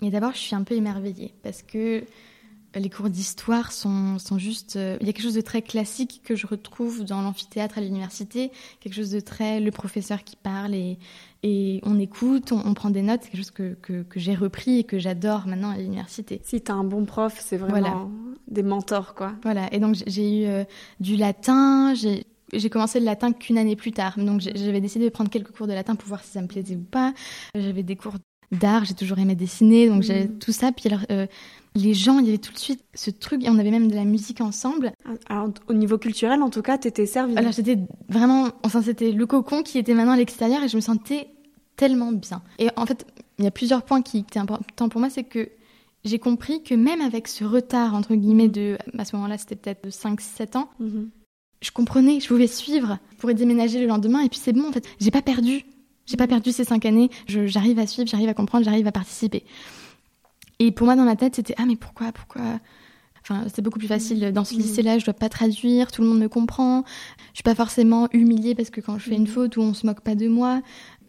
Et d'abord, je suis un peu émerveillée parce que les cours d'histoire sont, sont juste. Euh, il y a quelque chose de très classique que je retrouve dans l'amphithéâtre à l'université, quelque chose de très. le professeur qui parle et, et on écoute, on, prend des notes, c'est quelque chose que, que, que j'ai repris et que j'adore maintenant à l'université. Si tu as un bon prof, c'est vraiment des mentors, quoi. Voilà, et donc j'ai eu euh, du latin, j'ai j'ai commencé le latin qu'une année plus tard. Donc j'avais décidé de prendre quelques cours de latin pour voir si ça me plaisait ou pas. J'avais des cours d'art, j'ai toujours aimé dessiner, donc j'avais mm. tout ça. Puis alors, euh, les gens, il y avait tout de suite ce truc, et on avait même de la musique ensemble. Ah, alors, au niveau culturel, en tout cas, t'étais servie. Alors j'étais vraiment, enfin c'était le cocon qui était maintenant à l'extérieur, et je me sentais tellement bien. Et en fait, il y a plusieurs points qui étaient importants pour moi, c'est que j'ai compris que même avec ce retard, entre guillemets, de, à ce moment-là, c'était peut-être de 5-7 ans, mm-hmm je comprenais, je pouvais suivre, je pourrais déménager le lendemain et puis c'est bon en fait. J'ai pas perdu, j'ai pas perdu ces cinq années. J'arrive à suivre, j'arrive à comprendre, j'arrive à participer. Et pour moi dans ma tête c'était ah mais pourquoi, pourquoi? Enfin, c'est beaucoup plus facile. Dans ce mmh. lycée-là, je dois pas traduire, tout le monde me comprend. Je suis pas forcément humiliée parce que quand je fais une mmh. faute ou on se moque pas de moi.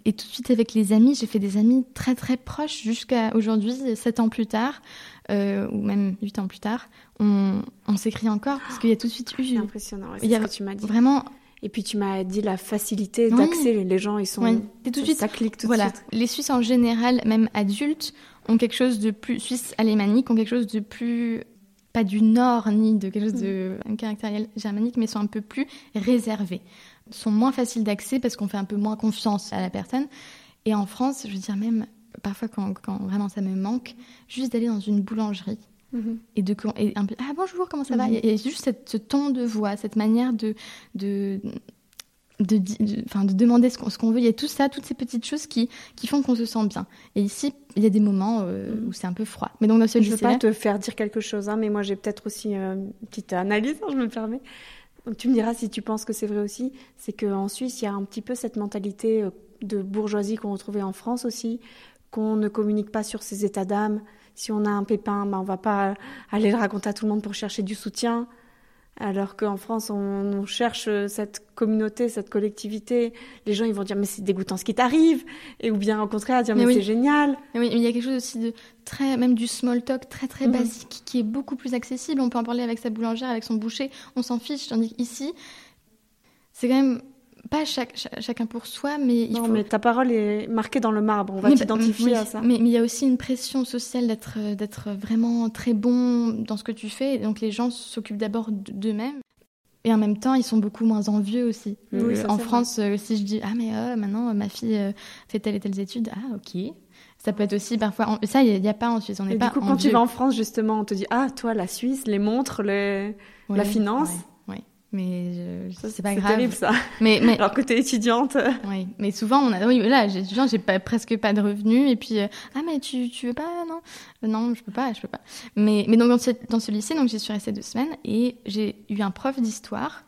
Et tout de suite avec les amis, j'ai fait des amis très très proches jusqu'à aujourd'hui, sept ans plus tard. Euh, ou même huit ans plus tard, on, s'écrit encore parce qu'il y a tout de suite eu. C'est impressionnant, c'est ce que tu m'as dit. Vraiment. Et puis tu m'as dit la facilité d'accès. Les gens, ils sont. Et tout de suite. Ça clique tout voilà. de suite. Les Suisses en général, même adultes, ont quelque chose de plus. Suisses alémaniques ont quelque chose de plus. Pas du nord ni de quelque chose de un caractère germanique, mais sont un peu plus réservés. Sont moins faciles d'accès parce qu'on fait un peu moins confiance à la personne. Et en France, je veux dire, même parfois quand, vraiment ça me manque, juste d'aller dans une boulangerie mhm. et de et un peu ah bonjour comment ça va? Mhm. et, juste ce ton de voix, cette manière de de de, de, de demander ce qu'on veut. Il y a tout ça, toutes ces petites choses qui, qui font qu'on se sent bien. Et ici, il y a des moments euh, mm. où c'est un peu froid. Mais donc dans ce Je ne veux pas te faire dire quelque chose, hein, mais moi j'ai peut-être aussi euh, une petite analyse, hein, je me permets. Donc tu me diras si tu penses que c'est vrai aussi. C'est qu'en Suisse, il y a un petit peu cette mentalité euh, de bourgeoisie qu'on retrouvait en France aussi, qu'on ne communique pas sur ses états d'âme. Si on a un pépin, ben, on va pas aller le raconter à tout le monde pour chercher du soutien. Alors qu'en France, on, cherche cette communauté, cette collectivité. Les gens, ils vont dire mais c'est dégoûtant ce qui t'arrive, et ou bien au contraire dire mais, c'est génial. Mais oui, il y a quelque chose aussi de très, même du small talk très très mhm. basique qui est beaucoup plus accessible. On peut en parler avec sa boulangère, avec son boucher, on s'en fiche. Tandis qu'ici, c'est quand même pas chacun pour soi, mais il non, mais ta parole est marquée dans le marbre. On va t'identifier à ça. Mais, il y a aussi une pression sociale d'être d'être vraiment très bon dans ce que tu fais. Donc les gens s'occupent d'abord d'eux-mêmes. Et en même temps, ils sont beaucoup moins envieux aussi. en France, euh, si je dis ah mais euh, maintenant ma fille euh, fait telle et telle étude, ah ok. Ça peut être aussi parfois. Ça, il n'y a, pas en Suisse. On n'est pas. Du coup, quand tu vas en France, justement, on te dit ah toi la Suisse, les montres, les... la finance. Mais je, c'est pas grave. Terrible ça. Mais, mais alors que t'es étudiante. Oui, mais souvent on a. Oui, là, étudiant, j'ai pas presque pas de revenus et puis euh, ah mais tu tu veux pas non? Euh, non je peux pas je peux pas. Mais mais donc dans ce, dans ce lycée donc j'y suis restée deux semaines et j'ai eu un prof d'histoire.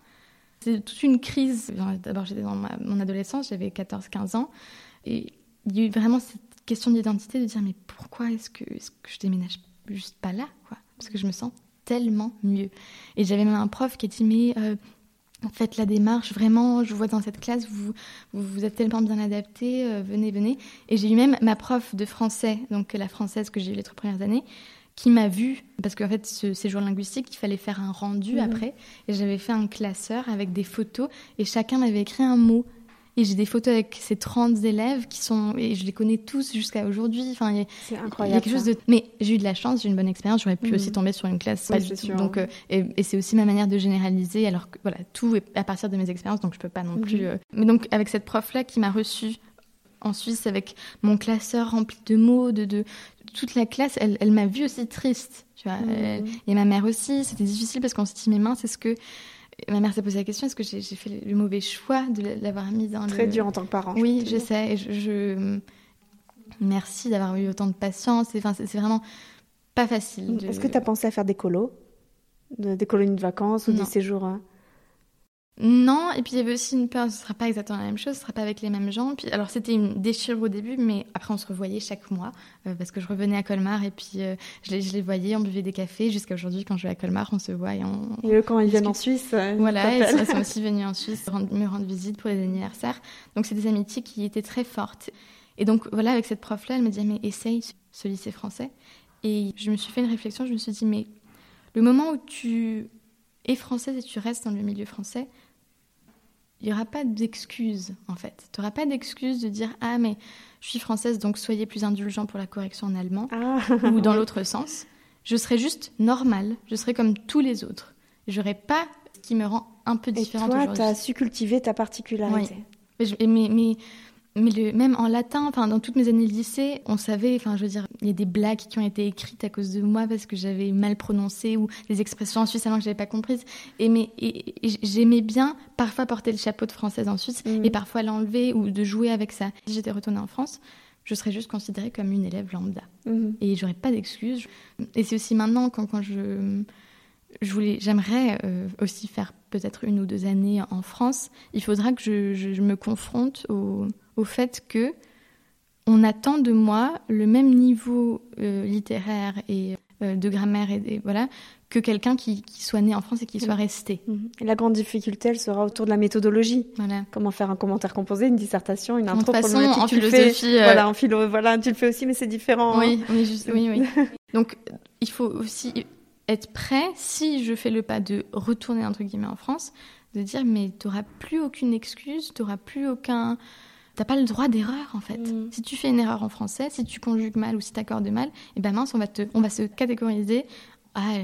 C'est toute une crise. D'abord j'étais dans ma, mon adolescence, j'avais 14-15 ans et il y a eu vraiment cette question d'identité de dire mais pourquoi est-ce que est-ce que je déménage juste pas là quoi? Parce que je me sens tellement mieux. Et j'avais même un prof qui a dit mais euh, faites la démarche, vraiment, je vois dans cette classe, vous vous, êtes tellement bien adapté, euh, venez, venez. Et j'ai eu même ma prof de français, donc la française que j'ai eu les trois premières années, qui m'a vu, parce qu'en fait, ce séjour linguistique, il fallait faire un rendu mhm. après, et j'avais fait un classeur avec des photos, et chacun m'avait écrit un mot. Et j'ai des photos avec ces 30 élèves qui sont, et je les connais tous jusqu'à aujourd'hui. Enfin, c'est incroyable. quelque chose de, mais j'ai eu de la chance, j'ai une bonne expérience. J'aurais pu mhm. aussi tomber sur une classe pas du tout. Donc, euh, et, c'est aussi ma manière de généraliser. Alors que voilà, tout est à partir de mes expériences, donc je peux pas non plus. Mhm. Euh, mais donc avec cette prof là qui m'a reçue en Suisse avec mon classeur rempli de mots, de, de toute la classe, elle, elle m'a vue aussi triste. Tu vois, mhm. et ma mère aussi. C'était difficile parce qu'on se dit mais mince, est-ce que Ma mère s'est posé la question est-ce que j'ai fait le mauvais choix de l'avoir mise dans Très dur en tant que parent. Oui, je, sais. je, Merci d'avoir eu autant de patience. Enfin, c'est vraiment pas facile. Est-ce que tu as pensé à faire des colos Des colonies de vacances ou des séjours hein? Non, et puis il y avait aussi une peur, ce ne sera pas exactement la même chose, ce ne sera pas avec les mêmes gens. Puis, alors c'était une déchirure au début, mais après on se revoyait chaque mois, euh, parce que je revenais à Colmar et puis euh, je, les, je, les, voyais, on buvait des cafés. Jusqu'à aujourd'hui, quand je vais à Colmar, on se voit et on. Et eux, quand ils viennent en Suisse Voilà, ils sont [laughs] aussi venus en Suisse me rendre visite pour les anniversaires. Donc c'est des amitiés qui étaient très fortes. Et donc voilà, avec cette prof-là, elle me disait, mais essaye ce lycée français. Et je me suis fait une réflexion, je me suis dit, mais le moment où tu es française et tu restes dans le milieu français, il n'y aura pas d'excuse en fait. Tu n'auras pas d'excuse de dire Ah, mais je suis française, donc soyez plus indulgent pour la correction en allemand, ah. ou dans l'autre sens. Je serai juste normale, je serai comme tous les autres. Je n'aurai pas ce qui me rend un peu différente. Et toi, tu as su cultiver ta particularité. Mais, mais, mais le, même en latin, enfin dans toutes mes années de lycée, on savait, enfin je veux dire, il y a des blagues qui ont été écrites à cause de moi parce que j'avais mal prononcé ou des expressions en suisse avant que j'avais pas comprises. Et, mais, j'aimais bien parfois porter le chapeau de française en Suisse mhm. et parfois l'enlever ou de jouer avec ça. Si j'étais retournée en France, je serais juste considérée comme une élève lambda mmh. et j'aurais pas d'excuses. Et c'est aussi maintenant quand, quand je je voulais, j'aimerais euh, aussi faire peut-être une ou deux années en France. Il faudra que je, je me confronte au, au fait que on attend de moi le même niveau euh, littéraire et euh, de grammaire et, voilà que quelqu'un qui, soit né en France et qui soit resté. Mhm. Et la grande difficulté, elle sera autour de la méthodologie. Voilà. Comment faire un commentaire composé, une dissertation, une intro façon, en tu philosophie. Euh, voilà, en philo, voilà, tu le fais aussi, mais c'est différent. Oui, oui, juste, oui, oui. [laughs] Donc, il faut aussi être prêt, si je fais le pas de retourner entre guillemets en France, de dire mais tu n'auras plus aucune excuse, tu n'auras plus aucun T'as pas le droit d'erreur en fait. Mm. Si tu fais une erreur en français, si tu conjugues mal ou si tu accordes mal, et eh ben mince, on va, te, on va se catégoriser. Ah,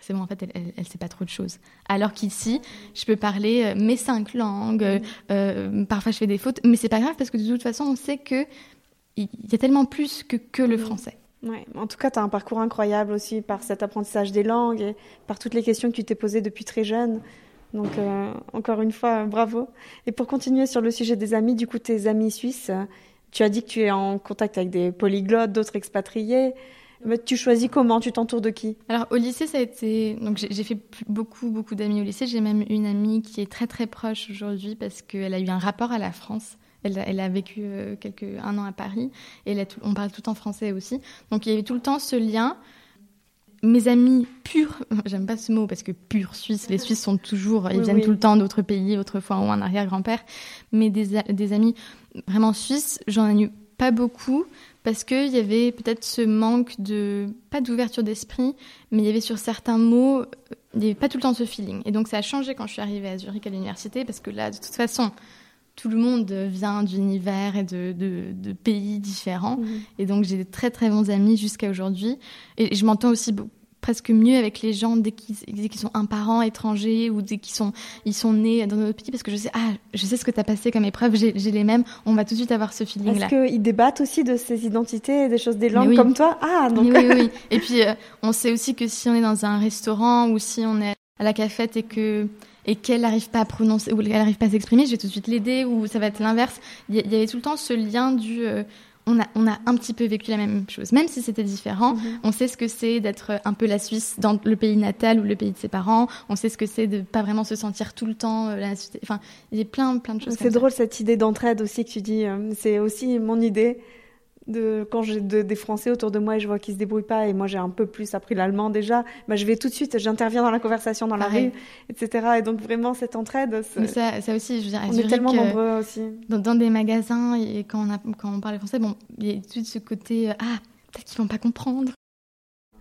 c'est bon, en fait, elle, elle, sait pas trop de choses. Alors qu'ici, je peux parler euh, mes cinq langues, mm. euh, parfois je fais des fautes, mais c'est pas grave parce que de toute façon, on sait que il y a tellement plus que, que le mm. français. Ouais. En tout cas, tu as un parcours incroyable aussi par cet apprentissage des langues et par toutes les questions que tu t'es posées depuis très jeune. Donc, encore une fois, bravo. Et pour continuer sur le sujet des amis, du coup, tes amis suisses, tu as dit que tu es en contact avec des polyglottes, d'autres expatriés. Mais tu choisis comment? Tu t'entoures de qui? Alors au lycée, ça a été donc j'ai fait beaucoup beaucoup d'amis au lycée. J'ai même une amie qui est très très proche aujourd'hui parce qu'elle a eu un rapport à la France. Elle, a vécu euh, quelques un an à Paris et on parle tout en français aussi. Donc il y avait tout le temps ce lien. Mes amis purs, [laughs] j'aime pas ce mot parce que purs suisses, les Suisses sont toujours, ils viennent tout le temps d'autres pays, autrefois ou un arrière-grand-père, mais des, des amis vraiment suisses, j'en ai eu pas beaucoup parce qu'il y avait peut-être ce manque de, pas d'ouverture d'esprit, mais il y avait sur certains mots, il n'y avait pas tout le temps ce feeling. Et donc ça a changé quand je suis arrivée à Zurich à l'université, parce que là, de toute façon, tout le monde vient d'univers et de, de, pays différents. Mmh. Et donc j'ai des très très bons amis jusqu'à aujourd'hui. Et je m'entends aussi presque mieux avec les gens dès qu'ils sont un parent étranger ou dès qu'ils sont, ils sont nés dans notre pays parce que je sais, ah, je sais ce que tu as passé comme épreuve, j'ai les mêmes, on va tout de suite avoir ce feeling-là. Est-ce qu'ils débattent aussi de ces identités, des choses, des langues comme toi Ah, donc. Oui, oui, oui. Et puis, euh, on sait aussi que si on est dans un restaurant ou si on est à la cafette et que et qu'elle n'arrive pas à prononcer ou qu'elle n'arrive pas à s'exprimer, je vais tout de suite l'aider ou ça va être l'inverse. Il y, avait tout le temps ce lien du euh, on a, on a un petit peu vécu la même chose. Même si c'était différent, mhm. on sait ce que c'est d'être un peu la Suisse dans le pays natal ou le pays de ses parents. On sait ce que c'est de pas vraiment se sentir tout le temps euh, la Enfin, il y a plein, plein de choses. C'est drôle cette idée d'entraide aussi que tu dis. Euh, c'est aussi mon idée de, quand j'ai des Français autour de moi et je vois qu'ils se débrouillent pas et moi j'ai un peu plus appris l'allemand déjà, bah, je vais tout de suite, j'interviens dans la conversation dans la rue, etc. Et donc vraiment cette entraide. Mais ça, ça aussi, je veux dire, on est tellement nombreux aussi. Dans, des magasins et quand on, a, quand on parle français, bon, il y a tout de suite ce côté euh, ah peut-être qu'ils vont pas comprendre.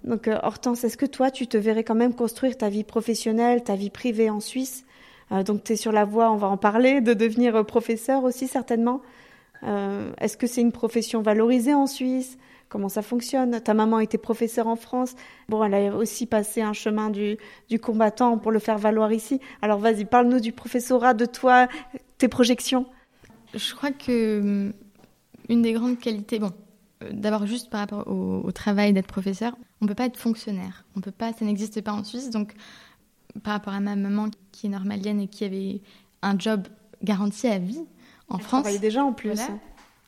Donc euh, Hortense, est-ce que toi tu te verrais quand même construire ta vie professionnelle, ta vie privée en Suisse? Euh, Donc tu es sur la voie, on va en parler, de devenir professeur aussi certainement? Euh, est-ce que c'est une profession valorisée en Suisse? Comment ça fonctionne? Ta maman était professeure en France. Bon, elle a aussi passé un chemin du, du combattant pour le faire valoir ici. Alors vas-y, parle-nous du professorat, de toi, tes projections. Je crois que hum, une des grandes qualités, bon, euh, d'abord juste par rapport au, travail d'être professeur, on peut pas être fonctionnaire. On peut pas, ça n'existe pas en Suisse. Donc, par rapport à ma maman qui est normalienne et qui avait un job garanti à vie, en Elle France. travaille déjà en plus.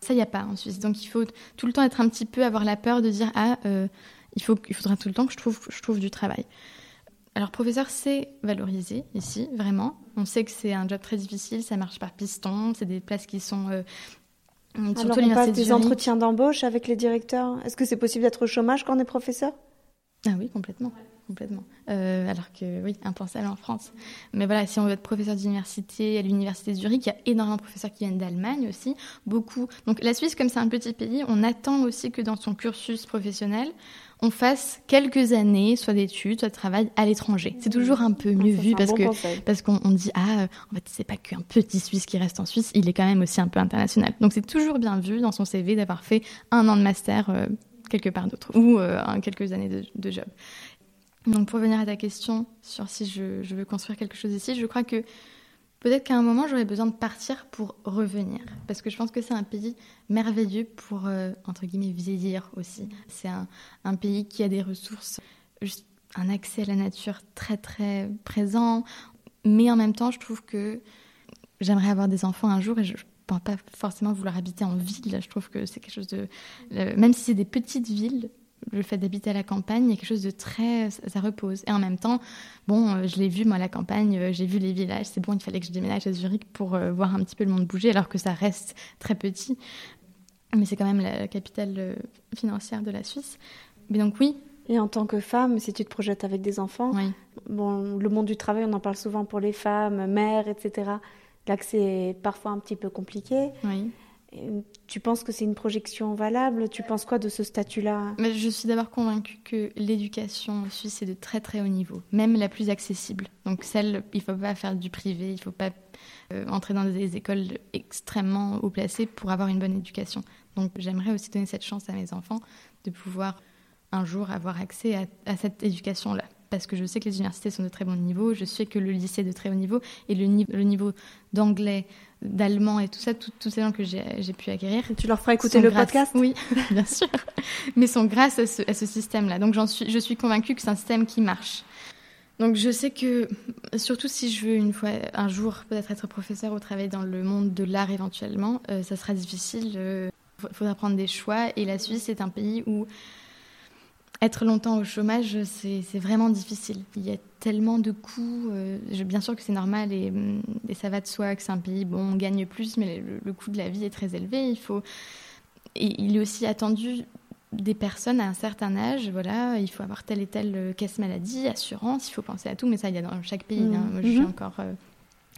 Ça, il n'y a pas en Suisse. Donc, il faut tout le temps être un petit peu, avoir la peur de dire Ah, euh, il, faut, il faudra tout le temps que je trouve, je trouve du travail. Alors, professeur, c'est valorisé ici, vraiment. On sait que c'est un job très difficile, ça marche par piston, c'est des places qui sont. Euh, surtout Alors, on passe des entretiens d'embauche avec les directeurs. Est-ce que c'est possible d'être au chômage quand on est professeur? Ah oui, complètement complètement. Euh, alors que oui, impensable en France. Mais voilà, si on veut être professeur d'université à l'université de Zurich, il y a énormément de professeurs qui viennent d'Allemagne aussi, beaucoup. Donc la Suisse, comme c'est un petit pays, on attend aussi que dans son cursus professionnel, on fasse quelques années, soit d'études, soit de travail à l'étranger. C'est toujours un peu mieux vu parce que parce qu'on dit ah en fait c'est pas qu'un petit Suisse qui reste en Suisse, il est quand même aussi un peu international. Donc c'est toujours bien vu dans son CV d'avoir fait un an de master euh, quelque part d'autre ou euh, quelques années de, de job. Donc pour revenir à ta question sur si je, veux construire quelque chose ici, je crois que peut-être qu'à un moment j'aurais besoin de partir pour revenir. Parce que je pense que c'est un pays merveilleux pour, euh, entre guillemets, vieillir aussi. C'est un, pays qui a des ressources, un accès à la nature très très présent. Mais en même temps, je trouve que j'aimerais avoir des enfants un jour et je ne pense pas forcément vouloir habiter en ville. Je trouve que c'est quelque chose de... Même si c'est des petites villes, le fait d'habiter à la campagne, il y a quelque chose de très. Ça, repose. Et en même temps, bon, euh, je l'ai vu, moi, à la campagne, euh, j'ai vu les villages. C'est bon, il fallait que je déménage à Zurich pour euh, voir un petit peu le monde bouger, alors que ça reste très petit. Mais c'est quand même la capitale financière de la Suisse. Mais donc, oui. Et en tant que femme, si tu te projettes avec des enfants, bon, le monde du travail, on en parle souvent pour les femmes, mères, etc. L'accès est parfois un petit peu compliqué. Oui. Tu penses que c'est une projection valable? Tu penses quoi de ce statut-là? Je suis d'abord convaincue que l'éducation Suisse est de très très haut niveau, même la plus accessible. Donc celle, il ne faut pas faire du privé, il ne faut pas euh, entrer dans des écoles extrêmement haut placées pour avoir une bonne éducation. Donc j'aimerais aussi donner cette chance à mes enfants de pouvoir un jour avoir accès à, cette éducation-là. Parce que je sais que les universités sont de très bon niveau, je sais que le lycée est de très haut niveau, et le niveau d'anglais, d'allemand et tout ça, tous ces langues que j'ai pu acquérir. Tu leur feras écouter le podcast? Oui, [laughs] bien sûr. Mais sont grâce à ce, système-là. Donc suis, je suis convaincue que c'est un système qui marche. Donc je sais que, surtout si je veux une fois, un jour peut-être être professeur ou travailler dans le monde de l'art éventuellement, euh, ça sera difficile. Il euh, faudra prendre des choix. Et la Suisse est un pays où être longtemps au chômage, c'est vraiment difficile. Il y a tellement de coûts. Euh, bien sûr que c'est normal et, et, ça va de soi que c'est un pays, bon, on gagne plus, mais le, le, coût de la vie est très élevé. Il faut, et il est aussi attendu des personnes à un certain âge, voilà, il faut avoir telle et telle euh, caisse maladie, assurance, il faut penser à tout, mais ça, il y a dans chaque pays. Hein. Moi, je suis mhm. encore euh,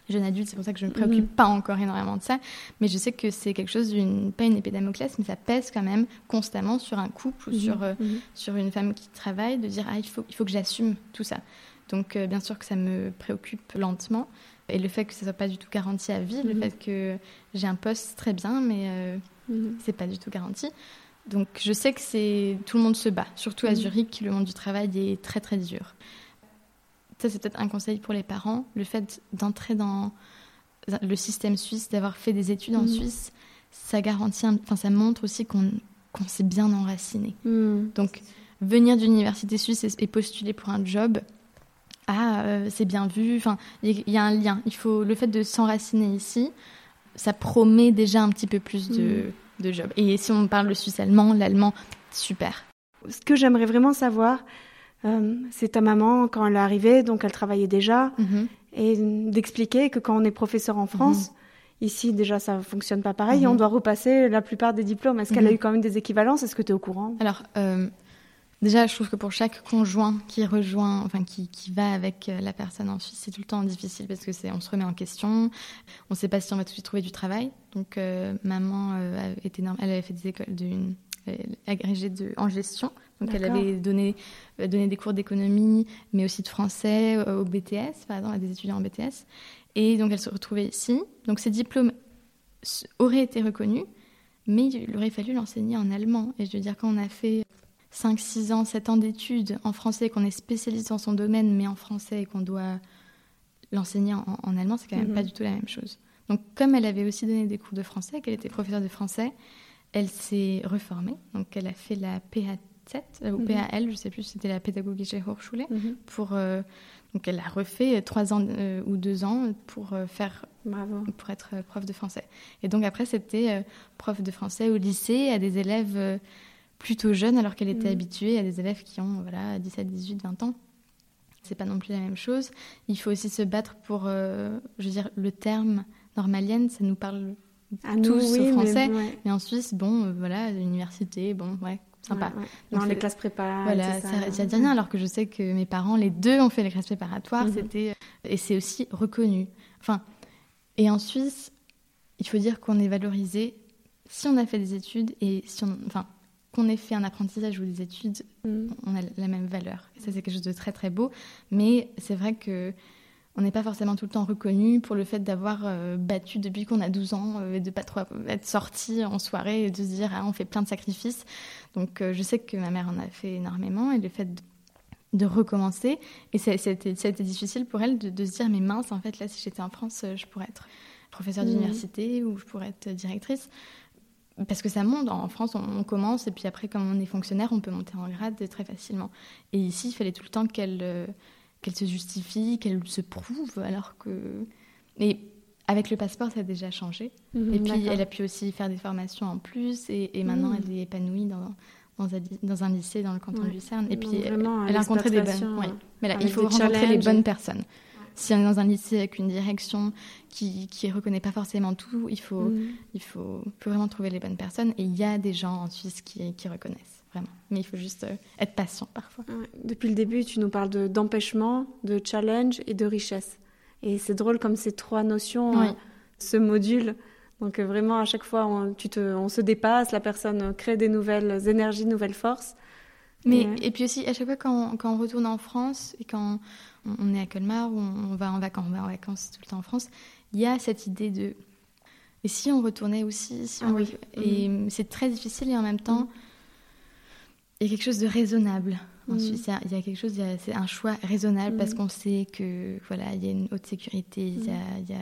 jeune adulte, c'est pour ça que je ne me préoccupe mhm. pas encore énormément de ça, mais je sais que c'est quelque chose pas une épée Damoclès, mais ça pèse quand même constamment sur un couple ou mhm. sur, euh, sur une femme qui travaille, de dire, ah, il faut, il faut que j'assume tout ça. Donc, bien sûr que ça me préoccupe lentement. Et le fait que ça soit pas du tout garanti à vie, le fait que j'ai un poste très bien, mais c'est pas du tout garanti. Donc je sais que c'est tout le monde se bat, surtout à. Zurich, le monde du travail est très très dur. Ça c'est peut-être un conseil pour les parents, le fait d'entrer dans le système suisse, d'avoir fait des études en mm. Suisse, ça garantit, enfin ça montre aussi qu'on s'est bien enraciné. Mm. Donc venir d'université suisse et, postuler pour un job, ah euh, c'est bien vu, enfin il y, a un lien. Il faut le fait de s'enraciner ici, ça promet déjà un petit peu plus de de job. Et si on parle le suisse allemand, l'allemand, super. Ce que j'aimerais vraiment savoir, euh, c'est ta maman, quand elle est arrivée, donc elle travaillait déjà, mhm. et d'expliquer que quand on est professeur en France, mhm. ici déjà ça fonctionne pas pareil, et on mhm. doit repasser la plupart des diplômes. Est-ce qu'elle a eu quand même des équivalences? Est-ce que tu es au courant? Alors, euh, Déjà, je trouve que pour chaque conjoint qui rejoint, enfin qui, qui va avec euh, la personne en Suisse, c'est tout le temps difficile parce que c'est, on se remet en question, on ne sait pas si on va tout de suite trouver du travail. Donc, euh, maman était elle avait fait des écoles d'une agrégée de, en gestion, donc elle avait donné, donné des cours d'économie, mais aussi de français au BTS, par exemple, à des étudiants en BTS. Et donc elle se retrouvait ici. Donc ses diplômes auraient été reconnus, mais il aurait fallu l'enseigner en allemand. Et je veux dire, quand on a fait 5, 6 ans, 7 ans d'études en français, qu'on est spécialiste dans son domaine, mais en français et qu'on doit l'enseigner en, allemand, c'est quand même mhm. pas du tout la même chose. Donc, comme elle avait aussi donné des cours de français, qu'elle était professeure de français, elle s'est reformée. Donc, elle a fait la PA7 euh, ou mhm. PAL, je sais plus, c'était la pédagogie Hochschule. Mhm. Pour, euh, donc, elle a refait 3 ans euh, ou 2 ans pour faire pour être prof de français. Et donc après, c'était prof de français au lycée à des élèves plutôt jeune alors qu'elle était mm. habituée à des élèves qui ont voilà 17, 18, 20 ans. C'est pas non plus la même chose. Il faut aussi se battre pour, euh, je veux dire, le terme normalienne, ça nous parle tous au français, mais, en Suisse, bon, euh, voilà, l'université, bon, ouais, sympa. Dans les classes préparatoires. Voilà, ça, ça, dit rien, alors que je sais que mes parents, les deux, ont fait les classes préparatoires, mm-hmm. c'était euh, et c'est aussi reconnu. Enfin, et en Suisse, il faut dire qu'on est valorisé si on a fait des études et si on, enfin, qu'on ait fait un apprentissage ou des études, mm. on a la même valeur. ça, c'est quelque chose de très très beau. Mais c'est vrai que on n'est pas forcément tout le temps reconnu pour le fait d'avoir euh, battu depuis qu'on a 12 ans euh, et de pas trop être sorti en soirée et de se dire ah, on fait plein de sacrifices. Donc euh, je sais que ma mère en a fait énormément et le fait de, recommencer et ça, a été difficile pour elle de, se dire mais mince en fait là si j'étais en France je pourrais être professeure mm. d'université ou je pourrais être directrice parce que ça monte. En France, on, commence et puis après, comme on est fonctionnaire, on peut monter en grade très facilement. Et ici, il fallait tout le temps qu'elle qu'elle se justifie, qu'elle se prouve, alors que. Et avec le passeport, ça a déjà changé. Mhm, et puis, elle a pu aussi faire des formations en plus. Et, maintenant, mhm. elle est épanouie dans, dans, un, dans, un, lycée dans le canton du Lucerne. Et puis, elle, a rencontré des bonnes. Ouais. Mais là, il faut rencontrer les bonnes personnes si on est dans un lycée avec une direction qui ne reconnaît pas forcément tout, il faut, mm. il faut, vraiment trouver les bonnes personnes. Et il y a des gens en Suisse qui, qui reconnaissent, vraiment. Mais il faut juste euh, être patient parfois. Depuis le début, tu nous parles d'empêchement, de, challenge et de richesse. Et c'est drôle comme ces trois notions euh, se modulent. Donc euh, vraiment, à chaque fois, on, tu te, on se dépasse, la personne crée des nouvelles énergies, nouvelles forces. Mais, et, puis aussi, à chaque fois quand, quand on retourne en France et quand on est à Colmar ou on va en vacances, on va en vacances tout le temps en France, il y a cette idée de et si on retournait aussi si on... Ah Et mm. c'est très difficile et en même temps, il y a quelque chose de raisonnable. En mm. Suisse, il y a quelque chose, c'est un choix raisonnable parce mm. qu'on sait que voilà, il y a une haute sécurité, il y a,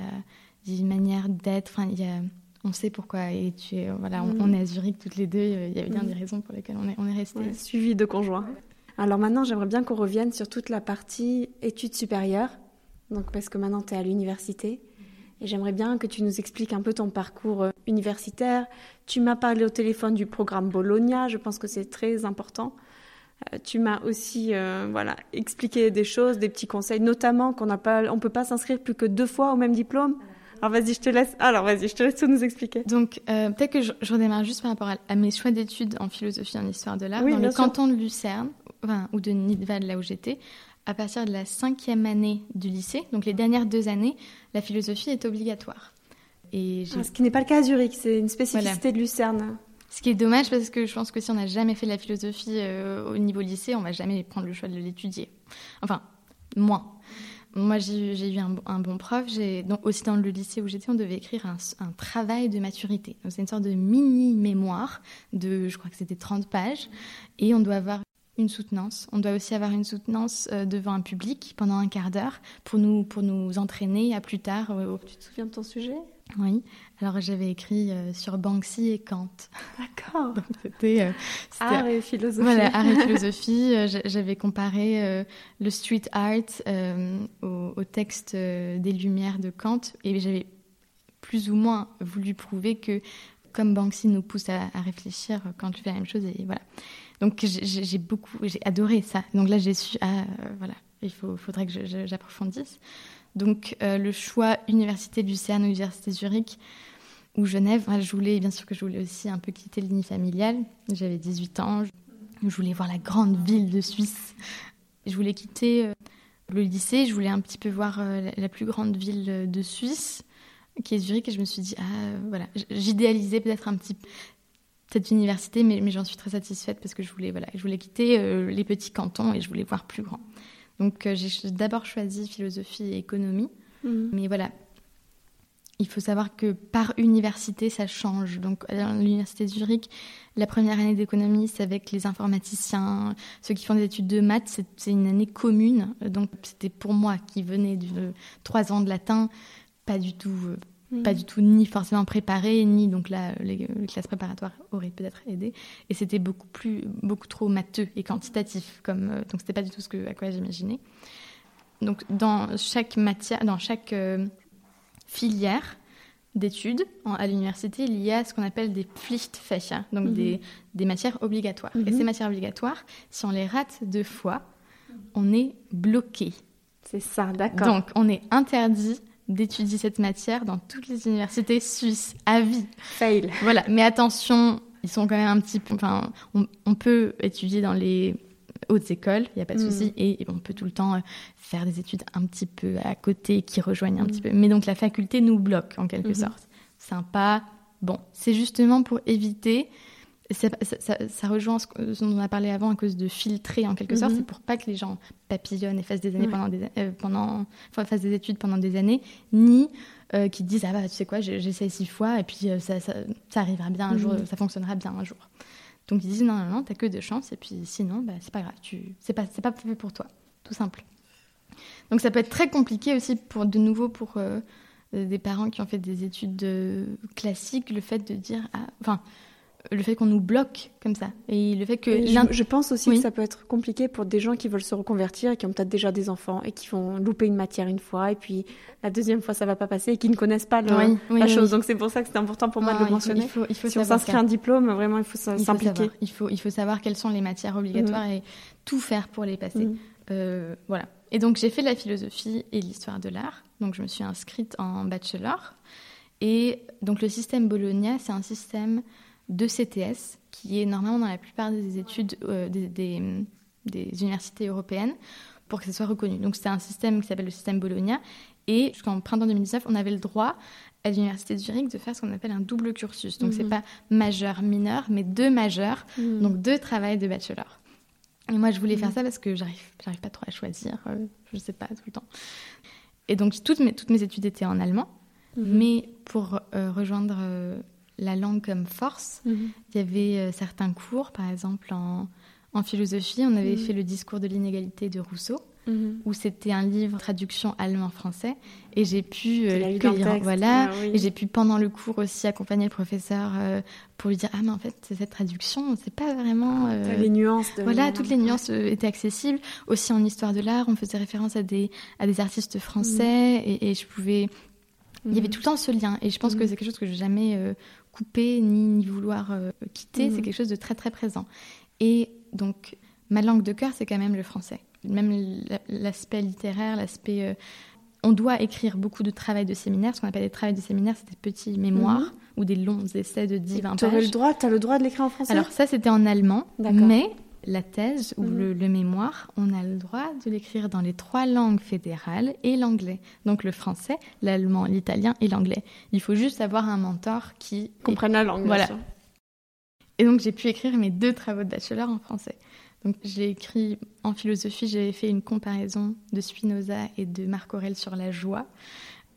il y a une manière d'être, enfin, il y a on sait pourquoi. Et tu voilà, on, est à Zurich toutes les deux. Il y a bien des raisons pour lesquelles on est, on est resté. suivi de conjoints. Alors maintenant, j'aimerais bien qu'on revienne sur toute la partie études supérieures. Donc parce que maintenant, tu es à l'université. Et j'aimerais bien que tu nous expliques un peu ton parcours euh, universitaire. Tu m'as parlé au téléphone du programme Bologna, je pense que c'est très important. Euh, tu m'as aussi euh, voilà, expliqué des choses, des petits conseils, notamment qu'on on peut pas s'inscrire plus que deux fois au même diplôme. Alors vas-y, je te laisse. Alors vas-y, je te laisse tout nous expliquer. Donc peut-être que je, redémarre juste par rapport à, mes choix d'études en philosophie et en histoire de l'art dans le canton de Lucerne, enfin, ou de Nidwald là où j'étais à partir de la cinquième année du lycée, donc les dernières deux années, la philosophie est obligatoire. Et ah, ce qui n'est pas le cas à Zurich, c'est une spécificité de Lucerne. Ce qui est dommage parce que je pense que si on n'a jamais fait de la philosophie euh, au niveau lycée, on va jamais prendre le choix de l'étudier. Enfin, moins. Moi, j'ai eu un, bon prof. Donc, aussi dans le lycée où j'étais, on devait écrire un, un travail de maturité. Donc, c'est une sorte de mini-mémoire de, je crois que c'était 30 pages. Et on doit avoir une soutenance. On doit aussi avoir une soutenance euh, devant un public pendant un quart d'heure pour nous, pour nous entraîner à plus tard. Euh, tu te souviens de ton sujet? Oui. Alors j'avais écrit euh, sur Banksy et Kant. D'accord. [laughs] C'était art et philosophie. Voilà, art et [laughs] philosophie. j'avais comparé le street art au, texte des Lumières de Kant et j'avais plus ou moins voulu prouver que comme Banksy nous pousse à, à réfléchir, Kant fait la même chose et voilà. Donc j'ai beaucoup, j'ai adoré ça. Donc là j'ai su, ah, euh, voilà, il faut, faudrait que j'approfondisse. Donc euh, le choix université Lucerne, université Zurich ou Genève, je voulais, bien sûr que je voulais aussi un peu quitter le nid familial. J'avais 18 ans, je voulais voir la grande ville de Suisse. Je voulais quitter euh, le lycée, je voulais un petit peu voir la plus grande ville de Suisse qui est Zurich et je me suis dit ah voilà j'idéalisais peut-être un petit cette université, mais, j'en suis très satisfaite parce que je voulais, voilà, je voulais quitter euh, les petits cantons et je voulais voir plus grand. Donc euh, j'ai d'abord choisi philosophie et économie, mhm. mais voilà, il faut savoir que par université, ça change. Donc, à l'université de Zurich, la première année d'économie, c'est avec les informaticiens, ceux qui font des études de maths, c'est une année commune. Donc, c'était pour moi qui venais de trois ans de latin, pas du tout pas du tout ni forcément préparé, ni donc là, les, classes préparatoires auraient peut-être aidé. Et c'était beaucoup plus, beaucoup trop matheux et quantitatif, comme, euh, donc c'était pas du tout ce que, à quoi j'imaginais. Donc dans chaque matière, dans chaque euh, filière d'études à l'université, il y a ce qu'on appelle des Pflichtfächer, donc mm-hmm. des, des, matières obligatoires. Et mm-hmm. ces matières obligatoires, si on les rate deux fois, on est bloqué. C'est ça, d'accord. Donc on est interdit d'étudier cette matière dans toutes les universités suisses à vie. Fail. Voilà, mais attention, ils sont quand même un petit peu. Enfin, on, peut étudier dans les hautes écoles, il n'y a pas de mm. souci, et, on peut tout le temps euh, faire des études un petit peu à côté qui rejoignent un petit mm. peu. Mais donc la faculté nous bloque en quelque mm-hmm. sorte. Sympa. Bon, c'est justement pour éviter ça, ça, rejoint ce, dont on a parlé avant à cause de filtrer en quelque sorte. Mhm. C'est pour pas que les gens papillonnent et fassent des années pendant des euh, pendant fassent des études pendant des années, ni euh, qui disent ah bah tu sais quoi j'essaie six fois et puis euh, ça, ça, arrivera bien un jour, mhm. ça fonctionnera bien un jour. Donc ils disent non non non t'as que de chance et puis sinon bah, c'est pas grave tu c'est pas c'est pas fait pour toi tout simple. Donc ça peut être très compliqué aussi pour de nouveau pour des parents qui ont fait des études classiques le fait de dire ah, enfin le fait qu'on nous bloque comme ça. Et le fait que je, pense aussi que ça peut être compliqué pour des gens qui veulent se reconvertir et qui ont peut-être déjà des enfants et qui vont louper une matière une fois et puis la deuxième fois ça va pas passer et qui ne connaissent pas la chose. donc c'est pour ça que c'est important pour moi de le mentionner. il faut, il faut si on s'inscrit un diplôme vraiment il faut s'impliquer. il faut il faut savoir quelles sont les matières obligatoires mm. et tout faire pour les passer. Mm. euh, voilà. Et donc j'ai fait la philosophie et l'histoire de l'art. Donc je me suis inscrite en bachelor. Et donc le système Bologna c'est un système de CTS, qui est normalement dans la plupart des études euh, des, universités européennes, pour que ce soit reconnu. Donc c'est un système qui s'appelle le système Bologna. Et jusqu'en printemps 2019, on avait le droit à l'université de Zurich de faire ce qu'on appelle un double cursus. Donc ce c'est mhm. pas majeur, mineur, mais deux majeurs, mhm. donc deux travails de bachelor. Et moi, je voulais faire mhm. ça parce que j'arrive, j'arrive pas trop à choisir, je euh, je sais pas tout le temps. Et donc toutes mes, toutes mes études étaient en allemand, mais pour euh, rejoindre la langue comme force. Mhm. Il y avait euh, certains cours, par exemple en, philosophie, on avait mhm. fait le discours de l'inégalité de Rousseau. mhm. où c'était un livre traduction allemand-français et j'ai pu euh, voilà ah et j'ai pu pendant le cours aussi accompagner le professeur euh, pour lui dire ah mais en fait cette traduction c'est pas vraiment euh, les nuances voilà toutes les nuances étaient accessibles aussi en histoire de l'art on faisait référence à des à des artistes français et, je pouvais il y avait tout le temps ce lien et je pense que c'est quelque chose que je n'ai jamais coupé ni, ni vouloir quitter c'est quelque chose de très très présent et donc ma langue de cœur c'est quand même le français même l'aspect littéraire, l'aspect... Euh, on doit écrire beaucoup de travail de séminaire. Ce qu'on appelle des travaux de séminaire, c'est des petits mémoires mhm. ou des longs essais de 10-20 pages. Tu le droit, as le droit de l'écrire en français? Alors ça, c'était en allemand, mais la thèse ou mhm. le, mémoire, on a le droit de l'écrire dans les trois langues fédérales et l'anglais. Donc le français, l'allemand, l'italien et l'anglais. Il faut juste avoir un mentor qui comprenne la langue. Voilà. Et donc j'ai pu écrire mes deux travaux de bachelor en français. Donc j'ai écrit en philosophie, j'avais fait une comparaison de Spinoza et de Marc Aurèle sur la joie.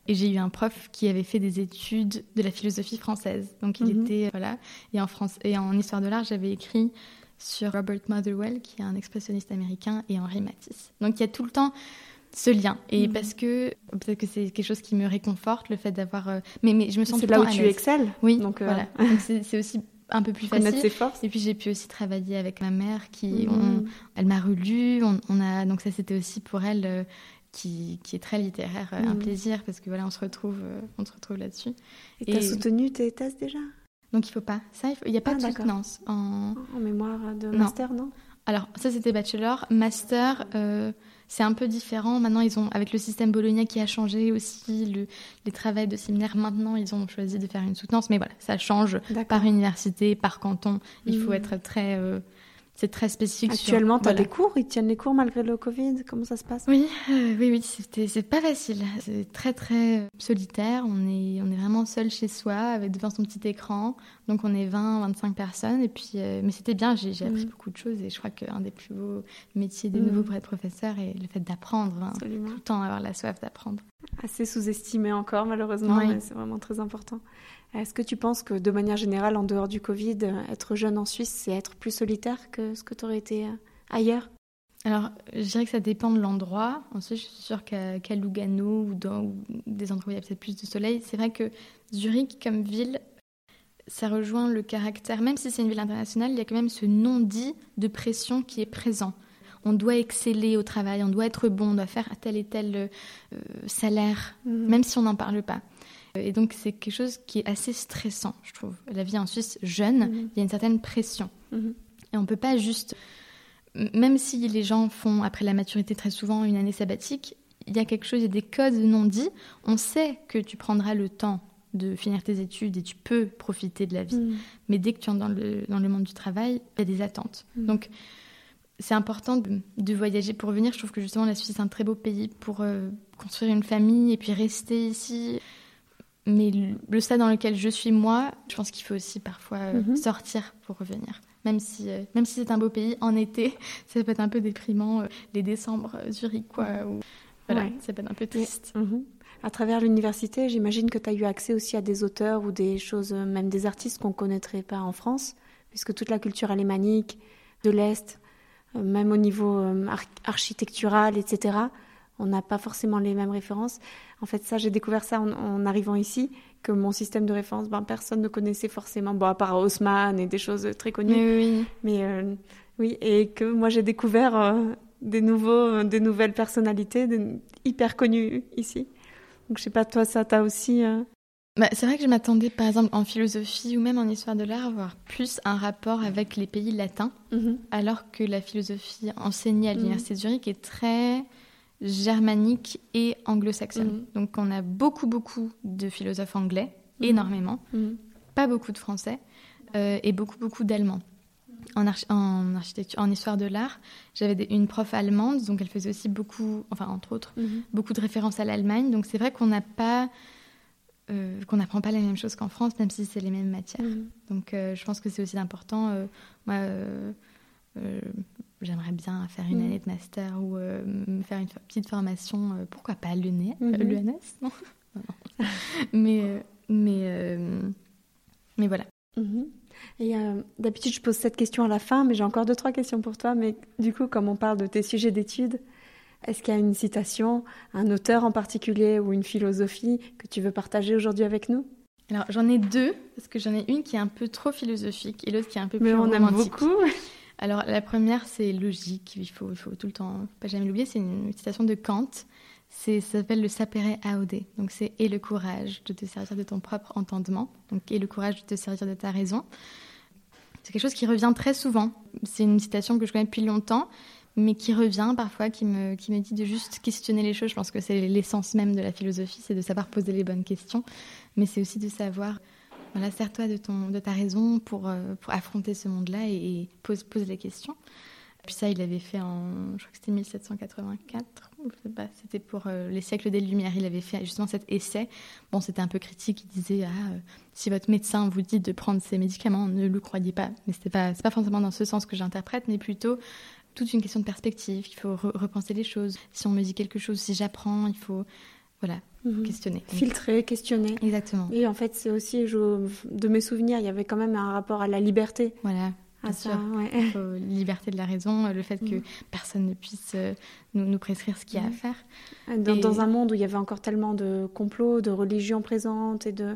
Et j'ai eu un prof qui avait fait des études de la philosophie française. Donc il mhm. était voilà. Et en France et en histoire de l'art, j'avais écrit sur Robert Motherwell, qui est un expressionniste américain, et Henri Matisse. Donc il y a tout le temps ce lien. Et mhm. parce que peut-être que c'est quelque chose qui me réconforte, le fait d'avoir. Euh, mais, mais je me sens. C'est là où tu excelles. Oui. Donc euh, voilà. [laughs] c'est aussi un peu plus facile. Ses forces. Et puis j'ai pu aussi travailler avec ma mère qui, mhm. elle m'a relu. On, a donc ça c'était aussi pour elle euh, qui, qui, est très littéraire un mhm. plaisir parce que voilà on se retrouve euh, on se retrouve là-dessus. Et tu as soutenu tes thèses déjà? Donc il faut pas ça il n'y a pas ah, de soutenance en... en mémoire de master non, Alors ça c'était bachelor, master c'est un peu différent. Maintenant, ils ont, avec le système Bologna qui a changé aussi, le, les travaux de séminaire, maintenant, ils ont choisi de faire une soutenance. Mais voilà, ça change par université, par canton. Il faut hmm. être très euh, c'est très spécifique. Actuellement, tu as des cours Ils tiennent les cours malgré le Covid Comment ça se passe? Oui, euh, oui, oui, c'est pas facile. C'est très, très solitaire. On est, on est vraiment seul chez soi, avec devant son petit écran. Donc, on est 20, 25 personnes. Et puis, euh, mais c'était bien, j'ai appris mm. beaucoup de choses. Et je crois qu'un des plus beaux métiers des mm. nouveaux pour être professeur est le fait d'apprendre. Hein. tout le temps avoir la soif d'apprendre. Assez sous-estimé encore, malheureusement, mais c'est vraiment très important. Est-ce que tu penses que de manière générale, en dehors du Covid, être jeune en Suisse, c'est être plus solitaire que ce que tu aurais été euh, ailleurs? Alors, je dirais que ça dépend de l'endroit. Ensuite, je suis sûre qu'à Lugano ou dans des endroits où il y a peut-être plus de soleil, c'est vrai que Zurich, comme ville, ça rejoint le caractère, même si c'est une ville internationale, il y a quand même ce non-dit de pression qui est présent. On doit exceller au travail, on doit être bon, on doit faire tel et tel euh, salaire, mhm. même si on n'en parle pas. Et donc, c'est quelque chose qui est assez stressant, je trouve. La vie en Suisse, jeune, mhm. il y a une certaine pression. Mhm. Et on ne peut pas juste. Même si les gens font, après la maturité, très souvent une année sabbatique, il y a quelque chose, il y a des codes non dits. On sait que tu prendras le temps de finir tes études et tu peux profiter de la vie. Mhm. Mais dès que tu entres dans le, dans le monde du travail, il y a des attentes. Donc, c'est important de, voyager pour venir. Je trouve que justement, la Suisse est un très beau pays pour euh, construire une famille et puis rester ici. Mais le stade dans lequel je suis moi, je pense qu'il faut aussi parfois euh, mhm. sortir pour revenir. Même si, euh, même si c'est un beau pays, en été, [laughs] ça peut être un peu déprimant, euh, les décembre Zurich, quoi. Ou, voilà, ça peut être un peu triste. Mhm. À travers l'université, j'imagine que tu as eu accès aussi à des auteurs ou des choses, même des artistes qu'on ne connaîtrait pas en France, puisque toute la culture alémanique, de l'Est, même au niveau architectural, etc., on n'a pas forcément les mêmes références. En fait, ça, j'ai découvert ça en, arrivant ici, que mon système de référence, ben, personne ne connaissait forcément, bon, à part Haussmann et des choses très connues. Mais oui. Mais euh, oui, et que moi, j'ai découvert euh, des, nouveaux, des nouvelles personnalités hyper connues ici. Donc, je sais pas, toi, ça t'a aussi... Euh, bah, c'est vrai que je m'attendais, par exemple, en philosophie ou même en histoire de l'art, à avoir plus un rapport avec les pays latins, mm-hmm. alors que la philosophie enseignée à l'Université de Zurich est très germanique et anglo-saxonne. Mhm. Donc on a beaucoup, beaucoup de philosophes anglais, mhm. énormément, mhm. pas beaucoup de français euh, et beaucoup, beaucoup d'allemands. En, en, architecture, en histoire de l'art, j'avais une prof allemande, donc elle faisait aussi beaucoup, enfin entre autres, beaucoup de références à l'Allemagne. Donc c'est vrai qu'on n'a pas, euh, qu'on n'apprend pas les mêmes choses qu'en France, même si c'est les mêmes matières. Donc euh, je pense que c'est aussi important. moi, j'aimerais bien faire une mm. année de master ou euh, faire une petite formation, euh, pourquoi pas l'UNES, mm-hmm. [laughs] non, Mais, euh, mais, mais voilà. Mm-hmm. Et d'habitude, je pose cette question à la fin, mais j'ai encore deux, trois questions pour toi. Mais du coup, comme on parle de tes sujets d'études, Est-ce qu'il y a une citation, un auteur en particulier ou une philosophie que tu veux partager aujourd'hui avec nous? Alors j'en ai deux, parce que j'en ai une qui est un peu trop philosophique et l'autre qui est un peu plus Mais on romantique. aime beaucoup. Alors la première c'est logique, il faut, faut tout le temps pas jamais l'oublier, c'est une citation de Kant. Ça s'appelle le sapere aude. Donc c'est et le courage de te servir de ton propre entendement, donc et le courage de te servir de ta raison. C'est quelque chose qui revient très souvent. C'est une citation que je connais depuis longtemps, mais qui revient parfois, qui me, qui me dit de juste questionner les choses. Je pense que c'est l'essence même de la philosophie, c'est de savoir poser les bonnes questions, mais c'est aussi de savoir, voilà, sers-toi de, de ta raison pour, euh, pour affronter ce monde-là et, pose, pose les questions. Puis ça, il l'avait fait en, je crois que c'était 1784, ou je sais pas, c'était pour euh, les siècles des Lumières. Il avait fait justement cet essai. Bon, c'était un peu critique. Il disait, ah, euh, si votre médecin vous dit de prendre ces médicaments, ne le croyez pas. Mais c'était pas, c'est pas forcément dans ce sens que j'interprète, mais plutôt toute une question de perspective. Il faut re- repenser les choses. Si on me dit quelque chose, si j'apprends, il faut, voilà, Mhm. questionner. Filtrer, questionner. Exactement. Et en fait, c'est aussi, je- de mes souvenirs, il y avait quand même un rapport à la liberté. Voilà. À Bien ça, sûr. ouais. Faut liberté de la raison, le fait que Mhm. personne ne puisse euh, nous, nous prescrire ce qu'il y a à Mhm. faire. Dans, Et- dans un monde où il y avait encore tellement de complots, de religions présentes et de...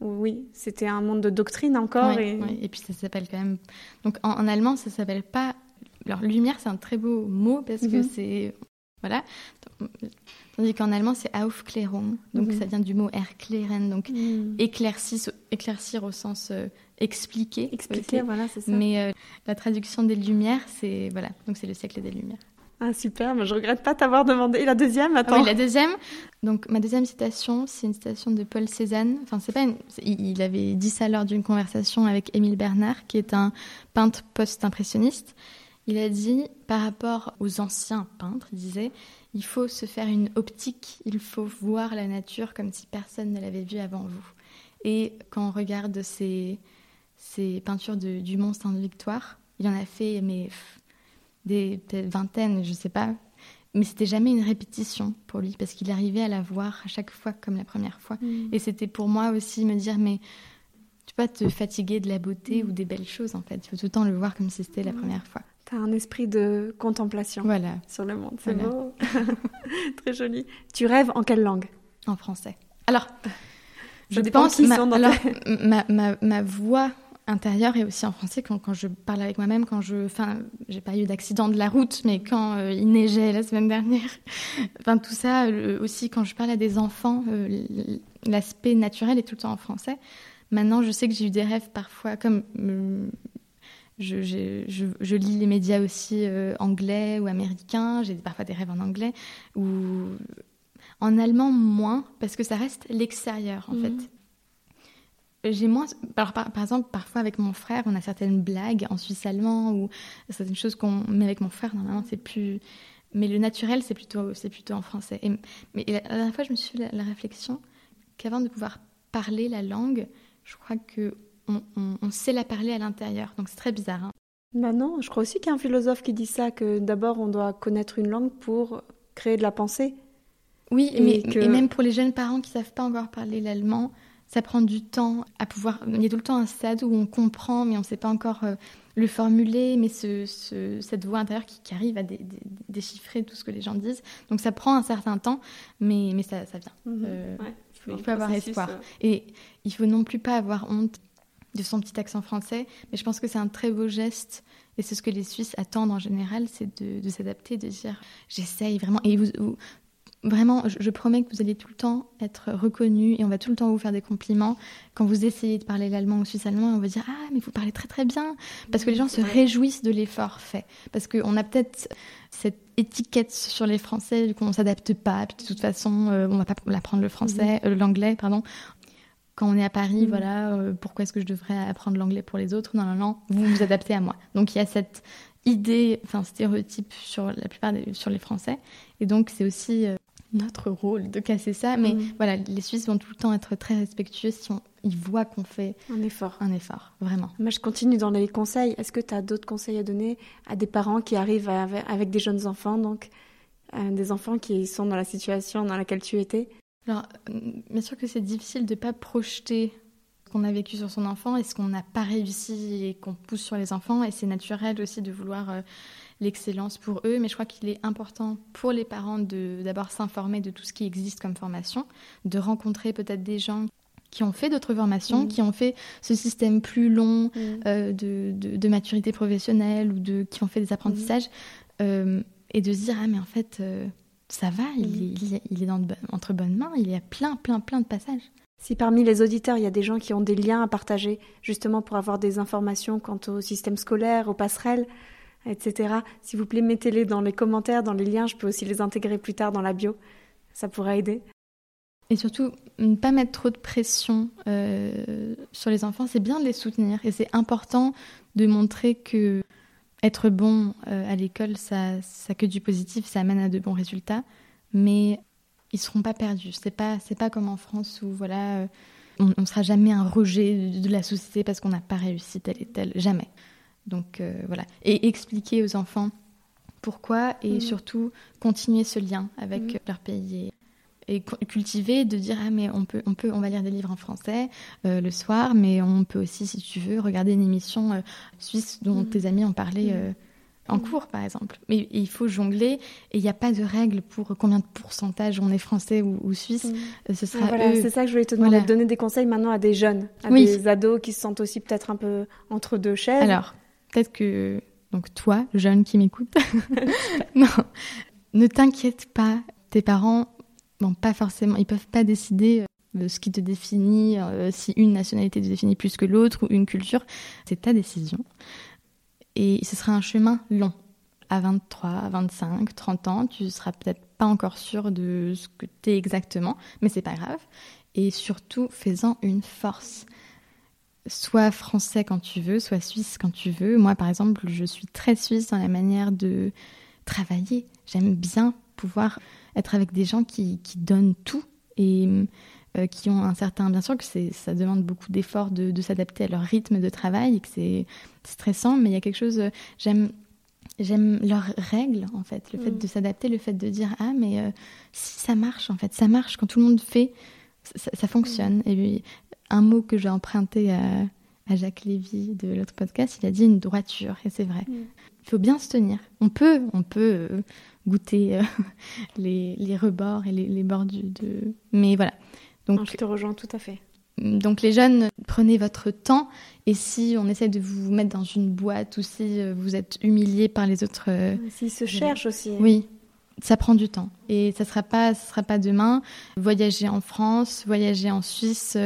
Oui, c'était un monde de doctrine encore. Ouais, et... ouais. Et puis ça s'appelle quand même. Donc en, en allemand, ça s'appelle pas. Alors lumière, c'est un très beau mot parce que Mhm. c'est. Voilà. Tandis qu'en allemand, c'est Aufklärung. Donc Mhm. ça vient du mot erklären, donc Mm. éclaircir, éclaircir au sens euh, expliquer. Expliquer, voilà, c'est ça. Mais euh, la traduction des Lumières, c'est voilà. Donc c'est le siècle des Lumières. Ah, super, mais je regrette pas t'avoir demandé. Et la deuxième, Ah attends. oui, la deuxième. Donc ma deuxième citation, c'est une citation de Paul Cézanne. Enfin, c'est pas. une- il avait dit ça lors d'une conversation avec Émile Bernard, qui est un peintre post-impressionniste. Il a dit, par rapport aux anciens peintres, il disait, il faut se faire une optique, il faut voir la nature comme si personne ne l'avait vue avant vous. Et quand on regarde ces, ces peintures de, du Mont Sainte-Victoire, il en a fait mais des vingtaines, je sais pas, mais c'était jamais une répétition pour lui parce qu'il arrivait à la voir à chaque fois comme la première fois. Mm. Et c'était pour moi aussi me dire mais tu peux pas te fatiguer de la beauté Mm. ou des belles choses en fait. Il faut tout le temps le voir comme si c'était la première fois. T'as un esprit de contemplation Voilà, sur le monde. C'est Voilà. beau. [laughs] Très joli. Tu rêves en quelle langue? En français. Alors, je pense ma, sont dans alors, ta- ma, ma, ma voix intérieure est aussi en français quand, quand je parle avec moi-même, quand je, enfin, j'ai pas eu d'accident de la route, mais quand euh, il neigeait la semaine dernière, [laughs] enfin tout ça aussi quand je parle à des enfants, euh, l'aspect naturel est tout le temps en français. Maintenant, je sais que j'ai eu des rêves parfois comme je, j'ai- je, je lis les médias aussi euh, anglais ou américains, j'ai parfois des rêves en anglais ou en allemand moins parce que ça reste l'extérieur en Mhm. fait. J'ai moins. Alors, par, par exemple, parfois avec mon frère, on a certaines blagues en suisse allemand ou certaines choses qu'on. Mais avec mon frère, normalement, c'est plus. Mais le naturel, c'est plutôt, c'est plutôt en français. Et, mais la, la dernière fois, je me suis fait la, la réflexion qu'avant de pouvoir parler la langue, je crois que on, on- on sait la parler à l'intérieur. Donc c'est très bizarre. hein. Bah non, je crois aussi qu'il y a un philosophe qui dit ça, que d'abord on doit connaître une langue pour créer de la pensée. Oui, Et mais que- et même pour les jeunes parents qui savent pas encore parler l'allemand, ça prend du temps à pouvoir. Il y a tout le temps un stade où on comprend, mais on ne sait pas encore euh, le formuler, mais ce, ce- cette voix intérieure qui, qui arrive à dé- dé- déchiffrer tout ce que les gens disent. Donc ça prend un certain temps, mais, mais ça, ça vient. Euh, Ouais, il faut, un il faut avoir espoir. euh. Et il faut non plus pas avoir honte de son petit accent français, mais je pense que c'est un très beau geste, et c'est ce que les Suisses attendent en général, c'est de, de s'adapter, de dire j'essaye vraiment. Et vous, vous- vraiment, je, promets que vous allez tout le temps être reconnu et on va tout le temps vous faire des compliments. Quand vous essayez de parler l'allemand ou suisse allemand, on va dire ah mais vous parlez très très bien, parce que les gens se réjouissent de l'effort fait, parce qu'on a peut-être cette étiquette sur les Français vu qu'on s'adapte pas, puis de toute façon euh, on va pas l'apprendre le français, euh, l'anglais pardon. Quand on est à Paris, Mhm. voilà, euh, pourquoi est-ce que je devrais apprendre l'anglais pour les autres? Non, non, non, vous vous adaptez à moi. Donc il y a cette idée, enfin stéréotype sur la plupart des, sur les Français, et donc c'est aussi euh, notre rôle de casser ça. Mais Mhm. voilà, les Suisses vont tout le temps être très respectueux si on, ils voient qu'on fait Un effort. un effort, vraiment. Moi, je continue dans les conseils. Est-ce que tu as d'autres conseils à donner à des parents qui arrivent avec, avec des jeunes enfants, donc euh, des enfants qui sont dans la situation dans laquelle tu étais? Alors, euh, bien sûr que c'est difficile de ne pas projeter ce qu'on a vécu sur son enfant et ce qu'on n'a pas réussi et qu'on pousse sur les enfants. Et c'est naturel aussi de vouloir euh, l'excellence pour eux, mais je crois qu'il est important pour les parents de d'abord s'informer de tout ce qui existe comme formation, de rencontrer peut-être des gens qui ont fait d'autres formations, qui ont fait ce système plus long euh, de, de, maturité professionnelle ou de, qui ont fait des apprentissages, euh, et de se dire, ah mais en fait, ça va, il, est, il est dans entre bonnes mains, il y a plein, plein, plein de passages. Si parmi les auditeurs, il y a des gens qui ont des liens à partager, justement pour avoir des informations quant au système scolaire, aux passerelles, etc., s'il vous plaît, mettez-les dans les commentaires, dans les liens, je peux aussi les intégrer plus tard dans la bio, ça pourrait aider. Et surtout, ne pas mettre trop de pression euh, sur les enfants, c'est bien de les soutenir. Et c'est important de montrer que être bon euh, à l'école, ça, ça que du positif, ça amène à de bons résultats. Mais ils seront pas perdus. C'est pas, c'est pas comme en France où voilà, euh, on ne sera jamais un rejet de, la société parce qu'on n'a pas réussi tel et tel. Jamais. Donc voilà. Et expliquer aux enfants pourquoi et mmh. surtout continuer ce lien avec mmh. leur pays et cultiver de dire ah mais on peut on peut on va lire des livres en français euh, le soir mais on peut aussi si tu veux regarder une émission euh, suisse dont mm. tes amis ont parlé mm. euh, en mm. cours par exemple mais il faut jongler et il n'y a pas de règle pour combien de pourcentage on est français ou, suisse ce sera voilà, c'est ça que je voulais te demander donner des conseils maintenant à des jeunes à des ados qui se sentent aussi peut-être un peu entre deux chaises alors peut-être que donc toi jeune qui m'écoute [laughs] non ne t'inquiète pas tes parents Bon, pas forcément. Ils peuvent pas décider euh, ce qui te définit, euh, si une nationalité te définit plus que l'autre ou une culture. C'est ta décision. Et ce sera un chemin long. À 23, 25, 30 ans, tu seras peut-être pas encore sûr de ce que tu es exactement, mais c'est pas grave. Et surtout, fais-en une force. Sois français quand tu veux, sois suisse quand tu veux. Moi, par exemple, je suis très suisse dans la manière de travailler. J'aime bien pouvoir être avec des gens qui, qui donnent tout et euh, qui ont un certain. Bien sûr que ça demande beaucoup d'efforts de, de s'adapter à leur rythme de travail et que c'est stressant, mais il y a quelque chose. Euh, j'aime. J'aime leurs règles, en fait, le fait mm. de s'adapter, le fait de dire Ah, mais euh, si ça marche, en fait, ça marche. Quand tout le monde fait, ça, fonctionne. Mm. Et un mot que j'ai emprunté à, à Jacques Lévy de l'autre podcast, il a dit une droiture, et c'est vrai. Mm. Il faut bien se tenir. On peut, on peut goûter euh, [laughs] les, les, rebords et les, les bords du. De... Mais voilà. Donc, je te rejoins tout à fait. Donc les jeunes, prenez votre temps et si on essaie de vous mettre dans une boîte ou si euh, vous êtes humilié par les autres... Euh, S'ils se cherchent aussi. Oui, ça prend du temps et ça ne sera, pas, ça sera pas demain. Voyager en France, voyager en Suisse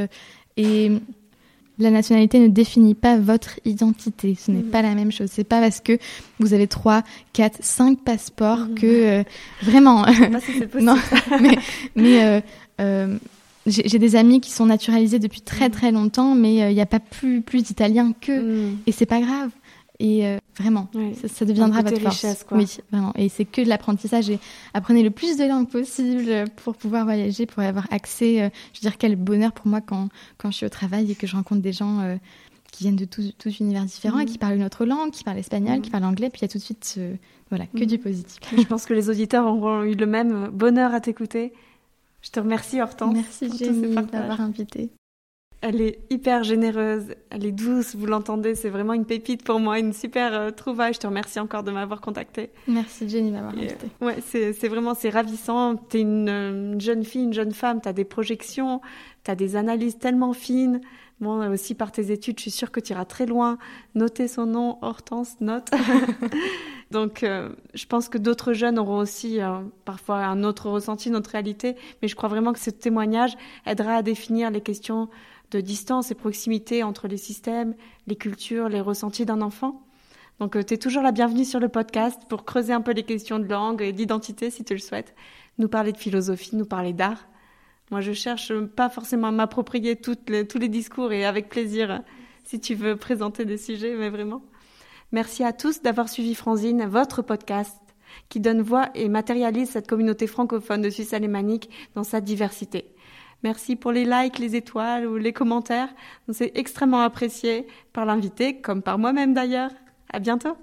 et la nationalité ne définit pas votre identité. Ce n'est mm. pas la même chose. C'est pas parce que vous avez trois, quatre, cinq passeports mm. que euh, vraiment. [laughs] non, [laughs] mais, euh, euh, j'ai des amis qui sont naturalisés depuis très mm. très longtemps, mais il n'y a pas plus plus d'Italiens que. Et c'est pas grave. Et euh, vraiment, ça, deviendra votre force. Quoi. Oui, vraiment. Et c'est que de l'apprentissage. Et apprenez le plus de langues possible pour pouvoir voyager, pour avoir accès. Euh, je veux dire, quel bonheur pour moi quand, quand je suis au travail et que je rencontre des gens euh, qui viennent de tous univers différents et mhm. qui parlent une autre langue, qui parlent espagnol, mhm. qui parlent anglais. Puis il y a tout de suite, voilà, que du mhm. positif. Je pense que les auditeurs auront eu le même bonheur à t'écouter. Je te remercie, Hortense. Merci, Jenny, d'avoir invité. Elle est hyper généreuse, elle est douce, vous l'entendez, c'est vraiment une pépite pour moi, une super euh, trouvaille. Je te remercie encore de m'avoir contactée. Merci Jenny de m'avoir invitée. ouais, c'est vraiment, c'est ravissant. T'es une, une jeune fille, une jeune femme, t'as des projections, t'as des analyses tellement fines. Bon, aussi par tes études, je suis sûre que tu iras très loin. Notez son nom, Hortense, note. [laughs] Donc, euh, je pense que d'autres jeunes auront aussi euh, parfois un autre ressenti, une autre réalité. Mais je crois vraiment que ce témoignage aidera à définir les questions de distance et proximité entre les systèmes, les cultures, les ressentis d'un enfant. Donc euh, tu es toujours la bienvenue sur le podcast pour creuser un peu les questions de langue et d'identité si tu le souhaites, nous parler de philosophie, nous parler d'art. Moi je cherche pas forcément à m'approprier tous les discours et avec plaisir si tu veux présenter des sujets, mais vraiment. Merci à tous d'avoir suivi Franzine, votre podcast qui donne voix et matérialise cette communauté francophone de Suisse alémanique dans sa diversité. Merci pour les likes, les étoiles ou les commentaires. C'est extrêmement apprécié par l'invité, comme par moi-même d'ailleurs. À bientôt!